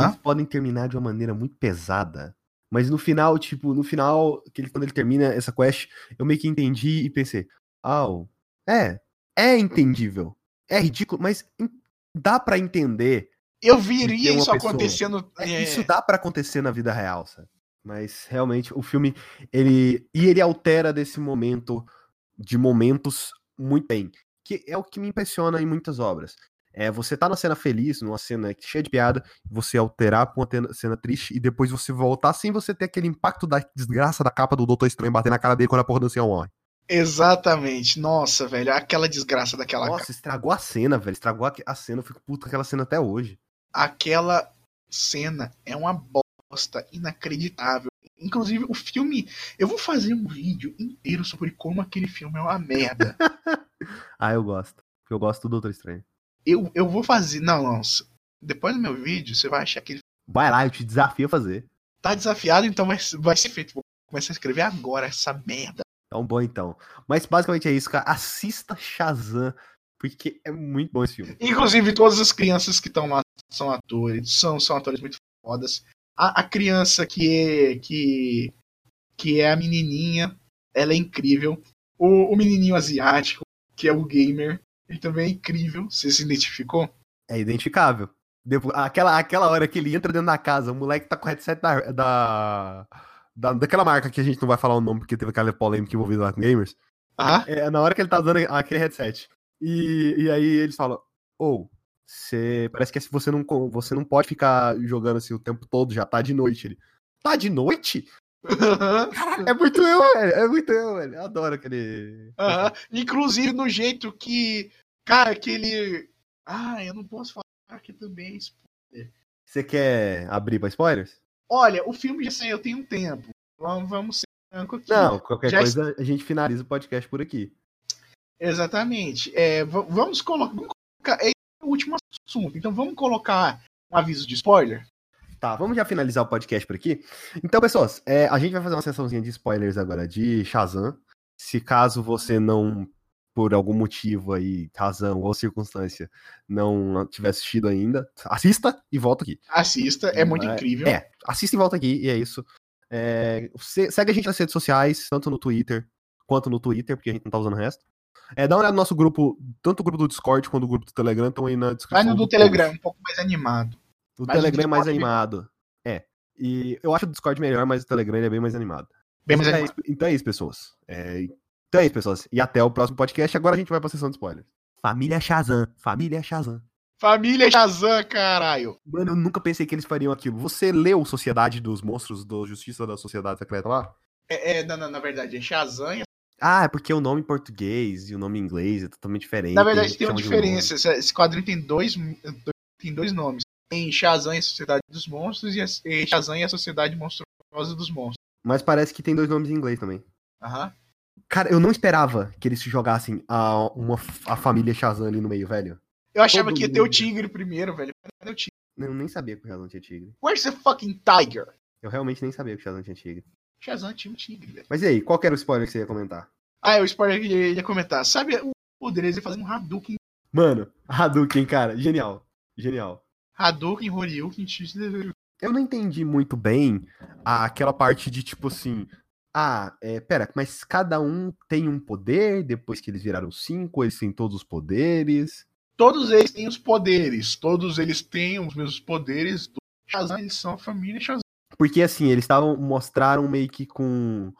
Eles podem terminar de uma maneira muito pesada. Mas no final, tipo, no final, que ele- quando ele termina essa quest, eu meio que entendi e pensei, ah, é, é entendível. É ridículo, mas dá pra entender. Eu viria isso pessoa. acontecendo. É, é, Isso dá pra acontecer na vida real, sabe? Mas realmente o filme, ele. E ele altera desse momento, de momentos, muito bem. Que é o que me impressiona em muitas obras. É você tá na cena feliz, numa cena cheia de piada, você alterar pra uma cena triste e depois você voltar sem você ter aquele impacto da desgraça da capa do Doutor Estranho bater na cara dele quando a porra do ancião morre. Exatamente. Nossa, velho. Aquela desgraça daquela Nossa, estragou a cena, velho. Estragou a cena. Eu fico puto com aquela cena até hoje. aquela cena é uma bosta inacreditável. Inclusive, o filme. Eu vou fazer um vídeo inteiro sobre como aquele filme é uma merda. Ah, eu gosto. Eu gosto do Doutor Estranho. eu, eu vou fazer. Não, não. Depois do meu vídeo, você vai achar que ele Vai lá, eu te desafio a fazer. tá desafiado, então vai, vai ser feito. Vou começar a escrever agora essa merda. Então, bom então. Mas basicamente é isso, cara. Assista Shazam, porque é muito bom esse filme. Inclusive, todas as crianças que estão lá são atores, são, são atores muito fodas. A, a criança que é, que, que é a menininha, ela é incrível. O, o menininho asiático, que é o gamer, ele também é incrível. Você se identificou? É identificável. Depois, aquela, aquela hora que ele entra dentro da casa, o moleque tá com o headset da, da, da- daquela marca que a gente não vai falar o nome porque teve aquela polêmica envolvida lá com gamers. Ah, É na hora que ele tá usando aquele headset. E, e aí eles falam: Ou, você. Parece que você não, você não pode ficar jogando assim o tempo todo, já tá de noite. Ele. Tá de noite? É muito eu, velho. É muito eu, velho. Eu adoro aquele. Aham. Inclusive no jeito que. Cara, que ele. Ah, eu não posso falar aqui também. Você quer abrir pra spoilers? Olha, o filme já saiu tem um tempo. Vamos, vamos ser franco aqui. Não, qualquer Já coisa a gente finaliza o podcast por aqui. Exatamente. É, va- vamos colocar. Vamos colocar é o último assunto. Então vamos colocar um aviso de spoiler. Tá, vamos já finalizar o podcast por aqui. Então, pessoas, é, a gente vai fazer uma sessãozinha de spoilers agora de Shazam. Se caso você não, por algum motivo aí, razão ou circunstância, não tiver assistido ainda, assista e volta aqui. Assista, é muito É, incrível. É, assista e volta aqui, e é isso. É, se- segue a gente nas redes sociais, tanto no Twitter quanto no Twitter, porque a gente não tá usando o resto. É, dá uma olhada no nosso grupo, tanto o grupo do Discord quanto o grupo do Telegram, estão aí na descrição. no do post. Telegram, um pouco mais animado. O Mas Telegram é mais animado. É. E eu acho o Discord melhor, mas o Telegram ele é bem mais animado. Bem mais então, é animado. isso, então é isso, pessoas. É, então é isso, pessoas. E até o próximo podcast. Agora a gente vai pra sessão de spoilers. Família Shazam. Família Shazam. Família Shazam, caralho. Mano, eu nunca pensei que eles fariam aquilo. Você leu Sociedade dos Monstros do Justiça da Sociedade Secreta lá? É, é, não, na verdade, é Shazam. Ah, é porque o nome em português e o nome em inglês é totalmente diferente. Na verdade, tem uma de um diferença. Esse, quadrinho tem dois, tem dois nomes. Tem Shazam e a Sociedade dos Monstros e, a, e Shazam e a Sociedade Monstruosa dos Monstros. Mas parece que tem dois nomes em inglês também. Aham. Cara, eu não esperava que eles jogassem a, uma, a família Shazam ali no meio, velho. Eu achava Todo que ia ter o. Tigre primeiro, velho. Cadê o Tigre? Eu nem sabia que o Shazam tinha tigre. Where's the fucking Tiger? Eu realmente nem sabia que o Shazam tinha tigre. Shazam tinha um tigre, velho. Mas e aí, qual que era o spoiler que você ia comentar? Ah, é o spoiler que ele ia comentar. Sabe o poder de fazer um Hadouken, Mano, Hadouken, cara, genial. Genial. Hadouken, Horyuken, X- Eu não entendi muito bem aquela parte de tipo assim. Ah, é, pera, mas cada um tem um poder depois que eles viraram cinco, eles têm todos os poderes. Todos eles têm os poderes. Todos eles têm os mesmos poderes. do Shazam, eles são a família Shazam. Porque assim, eles estavam mostraram meio que com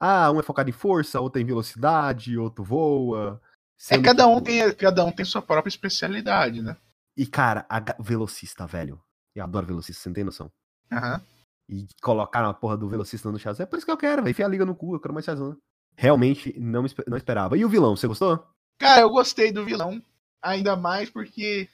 ah, um é focado em força, outro em velocidade, outro voa. É, cada um tem, cada um tem sua própria especialidade, né? E cara, a velocista, velho. Eu adoro velocista, você não tem noção. Aham. E colocaram a porra do velocista no Shazam. É por isso que eu quero, velho. Enfia a liga no cu, eu quero mais Shazam. Realmente não, não esperava. E o vilão, você gostou? Cara, eu gostei do vilão. Ainda mais porque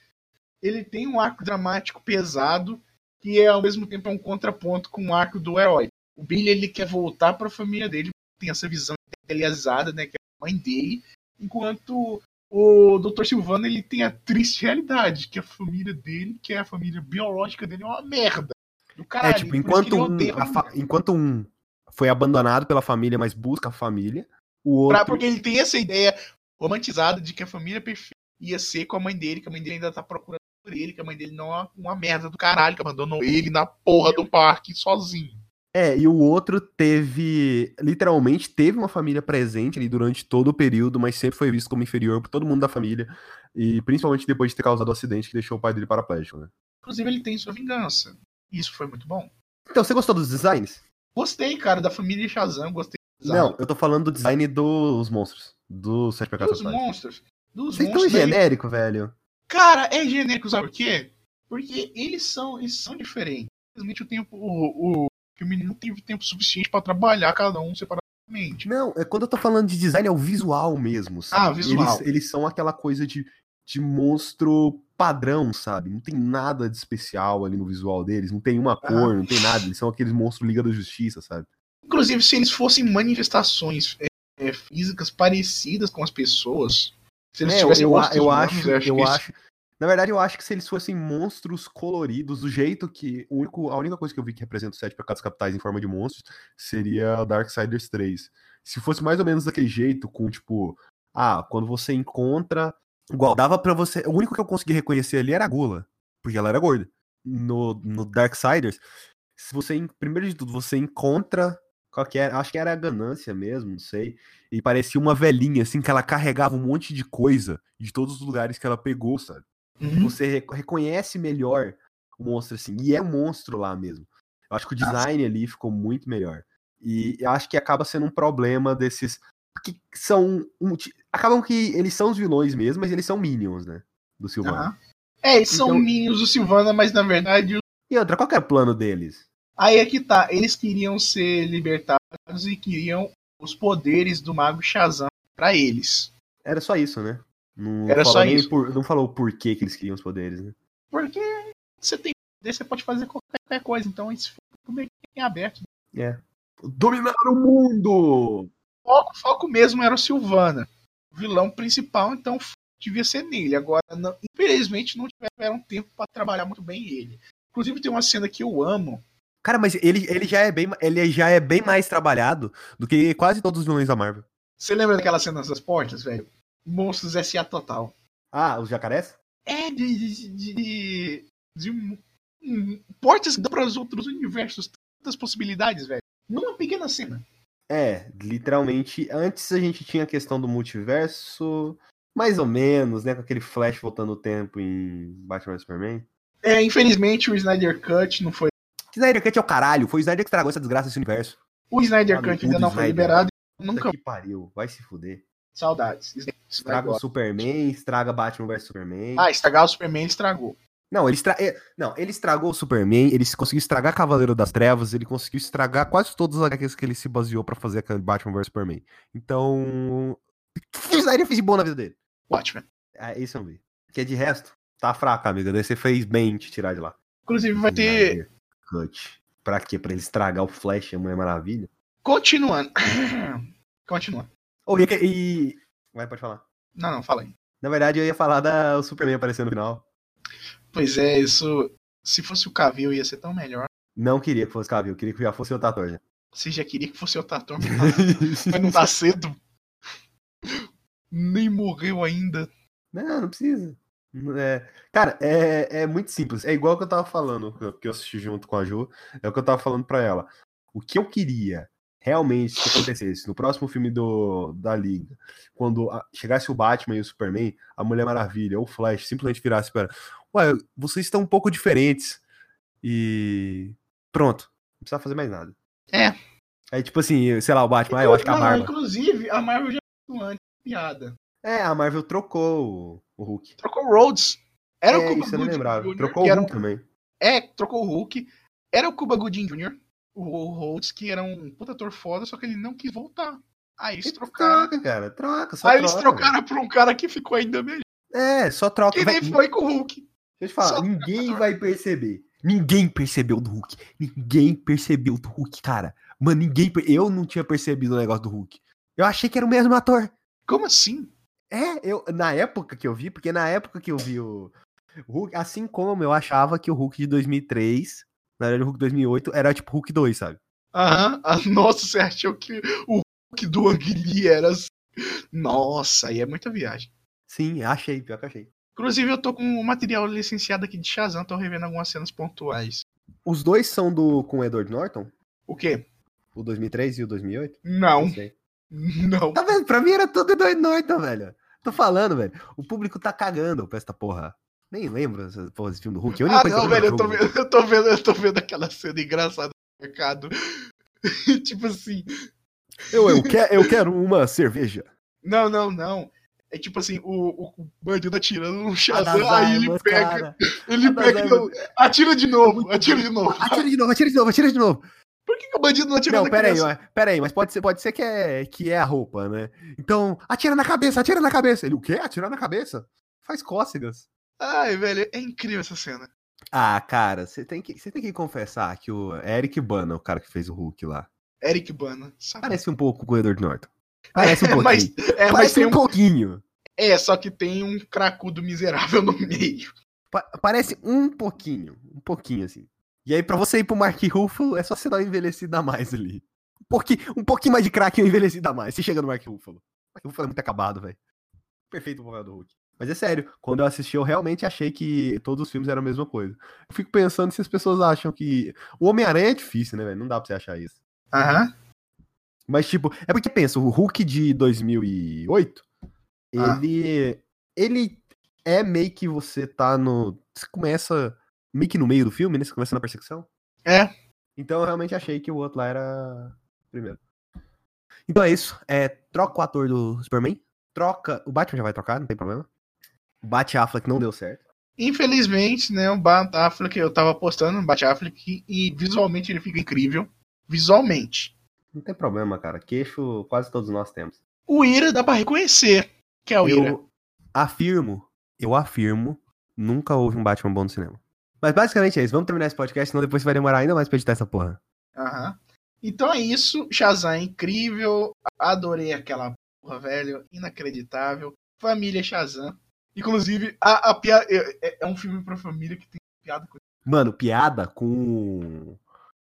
ele tem um arco dramático pesado que é ao mesmo tempo é um contraponto com o arco do herói. O Billy ele quer voltar para a família dele, tem essa visão idealizada, né, que é a mãe dele, enquanto o Dr. Silvano ele tem a triste realidade que a família dele, que é a família biológica dele, é uma merda. Do caralho, é, tipo, enquanto um, fa- enquanto um foi abandonado pela família, mas busca a família, o Pra- outro. porque ele tem essa ideia romantizada de que a família perfeita ia ser com a mãe dele, que a mãe dele ainda tá procurando por ele, que a mãe dele não é uma merda do caralho, que abandonou ele na porra do parque sozinho. É, e o outro teve. Literalmente teve uma família presente ali durante todo o período, mas sempre foi visto como inferior por todo mundo da família. E principalmente depois de ter causado o acidente que deixou o pai dele paraplégico, né? Inclusive, ele tem sua vingança. Isso foi muito bom. Então, você gostou dos designs? Gostei, cara, da família Shazam, gostei do design. Não, eu tô falando do design dos monstros. Do Sete Pecados dos monstros. Dos Vocês estão monstros. né? genérico, velho. Cara, é genérico, sabe por quê? Porque eles são, eles são diferentes. Simplesmente o tempo. O, o filme não teve tempo suficiente pra trabalhar cada um separadamente. Não, é quando eu tô falando de design, é o visual mesmo, sabe? Ah, visual. Eles, eles são aquela coisa de, de monstro padrão, sabe? Não tem nada de especial ali no visual deles, não tem uma cor, não tem nada. Eles são aqueles monstros Liga da Justiça, sabe? Inclusive, se eles fossem manifestações é, é, físicas parecidas com as pessoas, se eles É, eu, tivessem eu, eu humanos, acho, eu eu acho isso- acho. Na verdade, eu acho que se eles fossem monstros coloridos, do jeito que. O único, a única coisa que eu vi que representa os sete pecados capitais em forma de monstros seria Darksiders 3. Se fosse mais ou menos daquele jeito, com tipo. Ah, quando você encontra. Igual, dava pra você. O único que eu consegui reconhecer ali era a Gula. Porque ela era gorda. No, no Darksiders, se você. Primeiro de tudo, você encontra. Qual que era? Acho que era a ganância mesmo, não sei. E parecia uma velhinha, assim, que ela carregava um monte de coisa de todos os lugares que ela pegou, sabe? Uhum. Você re- reconhece melhor o monstro assim. E é um monstro lá mesmo. Eu acho que o design ali ficou muito melhor. E acho que acaba sendo um problema desses. Que são. um acabam que eles são os vilões mesmo, mas eles são minions, né? Do Silvano. Aham. É, eles são Então- minions do Silvana, mas na verdade. E outra, qual que é o plano deles? Aí é que tá. Eles queriam ser libertados e queriam os poderes do Mago Shazam pra eles. Era só isso, né? Não Era falou só isso. por- não falou o porquê que eles queriam os poderes, né? Porque você tem poder, você pode fazer qualquer coisa. Então isso ficou meio que em aberto. Dominar o mundo! O foco, o foco mesmo era o Silvana. Vilão principal, então devia ser nele. Agora, não- infelizmente, não tiveram tempo pra trabalhar muito bem ele. Inclusive tem uma cena que eu amo. Cara, mas ele, ele, já é bem, ele já é bem mais trabalhado do que quase todos os vilões da Marvel. Você lembra daquela cena das portas, velho? Monstros S.A. total. Ah, os jacarés? É, de. de, de, de um, um, portas que dão para os outros universos. Tantas possibilidades, velho. Numa pequena cena. É, literalmente. Antes a gente tinha a questão do multiverso. Mais ou menos, né? Com aquele Flash voltando o tempo em Batman vs Superman. É, infelizmente o Snyder Cut não foi. Snyder Cut é o caralho. Foi o Snyder que estragou essa desgraça desse universo. O Snyder Cut ainda não foi liberado. Nunca. Que pariu, vai se fuder. Saudades. Estraga o Superman, estraga Batman vs Superman. Ah, estragar o Superman estragou. Não, ele, estra... não, ele estragou o Superman, ele conseguiu estragar Cavaleiro das Trevas, ele conseguiu estragar quase todas as HQs que ele se baseou para fazer aquele Batman vs Superman. Então. O que o Snyder fez de bom na vida dele? Watchmen. É, isso eu vi. Porque de resto, tá fraco, amiga. Daí você fez bem te tirar de lá. Inclusive vai ter. Cut. Pra quê? Pra ele estragar o Flash e a Mulher Maravilha? Continuando. Continua. Oh, e, e... Vai, pode falar. Não, não, fala aí. Na verdade, eu ia falar da o Superman aparecendo no final. Pois é, isso. Se fosse o Cavill, ia ser tão melhor. Não queria que fosse o Cavill, queria que já fosse o Tator. Já. Você já queria que fosse o Tator, mas não tá cedo. Nem morreu ainda. Não, não precisa. É, cara, é, é muito simples. É igual que eu tava falando, que eu assisti junto com a Ju. É o que eu tava falando pra ela. O que eu queria realmente que acontecesse no próximo filme do, da Liga, quando chegasse o Batman e o Superman, a Mulher Maravilha ou o Flash simplesmente virasse para ué, vocês estão um pouco diferentes. E pronto, não precisa fazer mais nada. É. Aí, tipo assim, sei lá, o Batman, ah, eu acho que a Marvel. Inclusive, a Marvel já antes, piada. É, a Marvel trocou o Hulk. Trocou o Rhodes. Era é, o Cuba eu não lembrava. Trocou o Hulk um... também. É, trocou o Hulk. Era o Cuba Gooding Jr o Holtz, que era um puta ator foda, só que ele não quis voltar. Aí eles trocaram. Troca, cara, troca. Só Aí troca, eles trocaram pra um cara que ficou ainda melhor. É, só troca. Que nem foi com o Hulk. Deixa eu falar, só ninguém vai perceber. Ninguém percebeu do Hulk. Ninguém percebeu do Hulk, cara. Mano, ninguém. Eu não tinha percebido o negócio do Hulk. Eu achei que era o mesmo ator. Como assim? É, eu, na época que eu vi, porque na época que eu vi o, o Hulk, assim como eu achava que o Hulk de 2003 na verdade, o Hulk 2008 era tipo Hulk 2, sabe? Aham. Ah, nossa, você achou que o Hulk do Ang Lee era. Assim? Nossa, aí é muita viagem. Sim, achei, pior que achei. Inclusive, eu tô com um material licenciado aqui de Shazam, tô revendo algumas cenas pontuais. Os dois são do com o Edward Norton? O quê? O 2003 e o 2008? Não. Não. Tá vendo? Pra mim era tudo Edward Norton, velho. Tô falando, velho. O público tá cagando pra esta porra. Nem lembro essa porra desse filme do Hulk. ah, não, velho, eu tô, vendo, eu tô, vendo, eu tô vendo aquela cena engraçada no mercado. tipo assim. Eu, eu, quer, eu quero uma cerveja. Não, não, não. É tipo assim, o, o bandido atirando no Shazam, aí ele pega. Ele pega. Não, atira de novo, atira de novo. Atira de novo, atira de novo, atira de novo. Por que, que o bandido não atira não, na pera cabeça? Não, pera aí, mas pode ser, pode ser que, é, que é a roupa, né? Então, atira na cabeça, atira na cabeça. Ele, o quê? Atira na cabeça? Faz cócegas. Ai, velho, é incrível essa cena. Ah, cara, você tem que, tem que confessar que o Eric Bana, o cara que fez o Hulk lá. Eric Bana. Sabe? Parece um pouco o Edward Norton. Parece um pouquinho. mas, é, Parece mas um, um pouquinho. É, só que tem um cracudo miserável no meio. Pa parece um pouquinho. Um pouquinho, assim. E aí, pra você ir pro Mark Ruffalo, é só você dar uma envelhecida a mais ali. Um pouquinho, um pouquinho mais de crack e uma envelhecida a mais. Você chega no Mark Ruffalo. O Mark Ruffalo é muito acabado, velho. Perfeito o papel do Hulk. Mas é sério, quando eu assisti, eu realmente achei que todos os filmes eram a mesma coisa. Eu fico pensando se as pessoas acham que. O Homem-Aranha é difícil, né, velho? Não dá pra você achar isso. Aham. Uhum. Mas, tipo, é porque pensa, o Hulk de 2008, ah. ele. Ele é meio que você tá no. Você começa meio que no meio do filme, né? Você começa na perseguição. É. Então eu realmente achei que o outro lá era. Primeiro. Então é isso. É, troca o ator do Superman. Troca. O Batman já vai trocar, não tem problema. Bate Affleck não deu certo. Infelizmente, né, o Bat Affleck, eu tava postando no Bate Affleck e visualmente ele fica incrível. Visualmente. Não tem problema, cara. Queixo quase todos nós temos. O Ira dá pra reconhecer que é o eu Ira. afirmo, eu afirmo, nunca houve um Batman bom no cinema. Mas basicamente é isso. Vamos terminar esse podcast, senão depois vai demorar ainda mais pra editar essa porra. Aham. Então é isso. Shazam é incrível. Adorei aquela porra, velho. Inacreditável. Família Shazam. Inclusive, a, a piada. É, é, é, um filme pra família que tem piada com Mano, piada com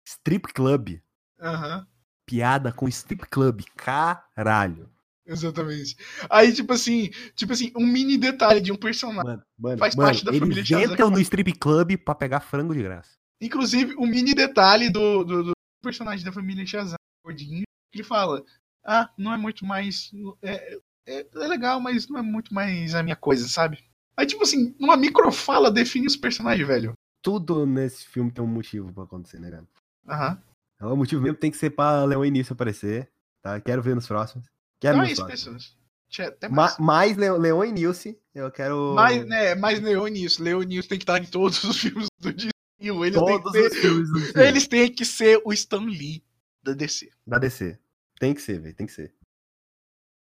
strip club. Aham. Piada com strip club. Caralho. Exatamente. Aí, tipo assim, tipo assim, um mini detalhe de um personagem. Mano, mano, Faz mano, parte da família eles Shazam. entram no strip club pra pegar frango de graça. Inclusive, um mini detalhe do, do, do personagem da família Shazam, gordinho, ele fala: Ah, não é muito mais. É, é, é legal, mas não é muito mais a minha coisa, sabe? Aí, tipo assim, numa microfala define os personagens, velho. Tudo nesse filme tem um motivo pra acontecer, né, cara? Aham. O motivo mesmo tem que ser pra Leão Início aparecer, tá? Quero ver nos próximos. Quero Então é isso, próximos. pessoas. Tchê, Até Ma mais. mais Leão e Nilce, eu quero. Mais, né, mais Leonis. Leonis tem que estar em todos os filmes do Disney. Eles têm, que Todos ser, filmes do eles têm que ser o Stan Lee da DC. da DC. Tem que ser, velho, tem que ser.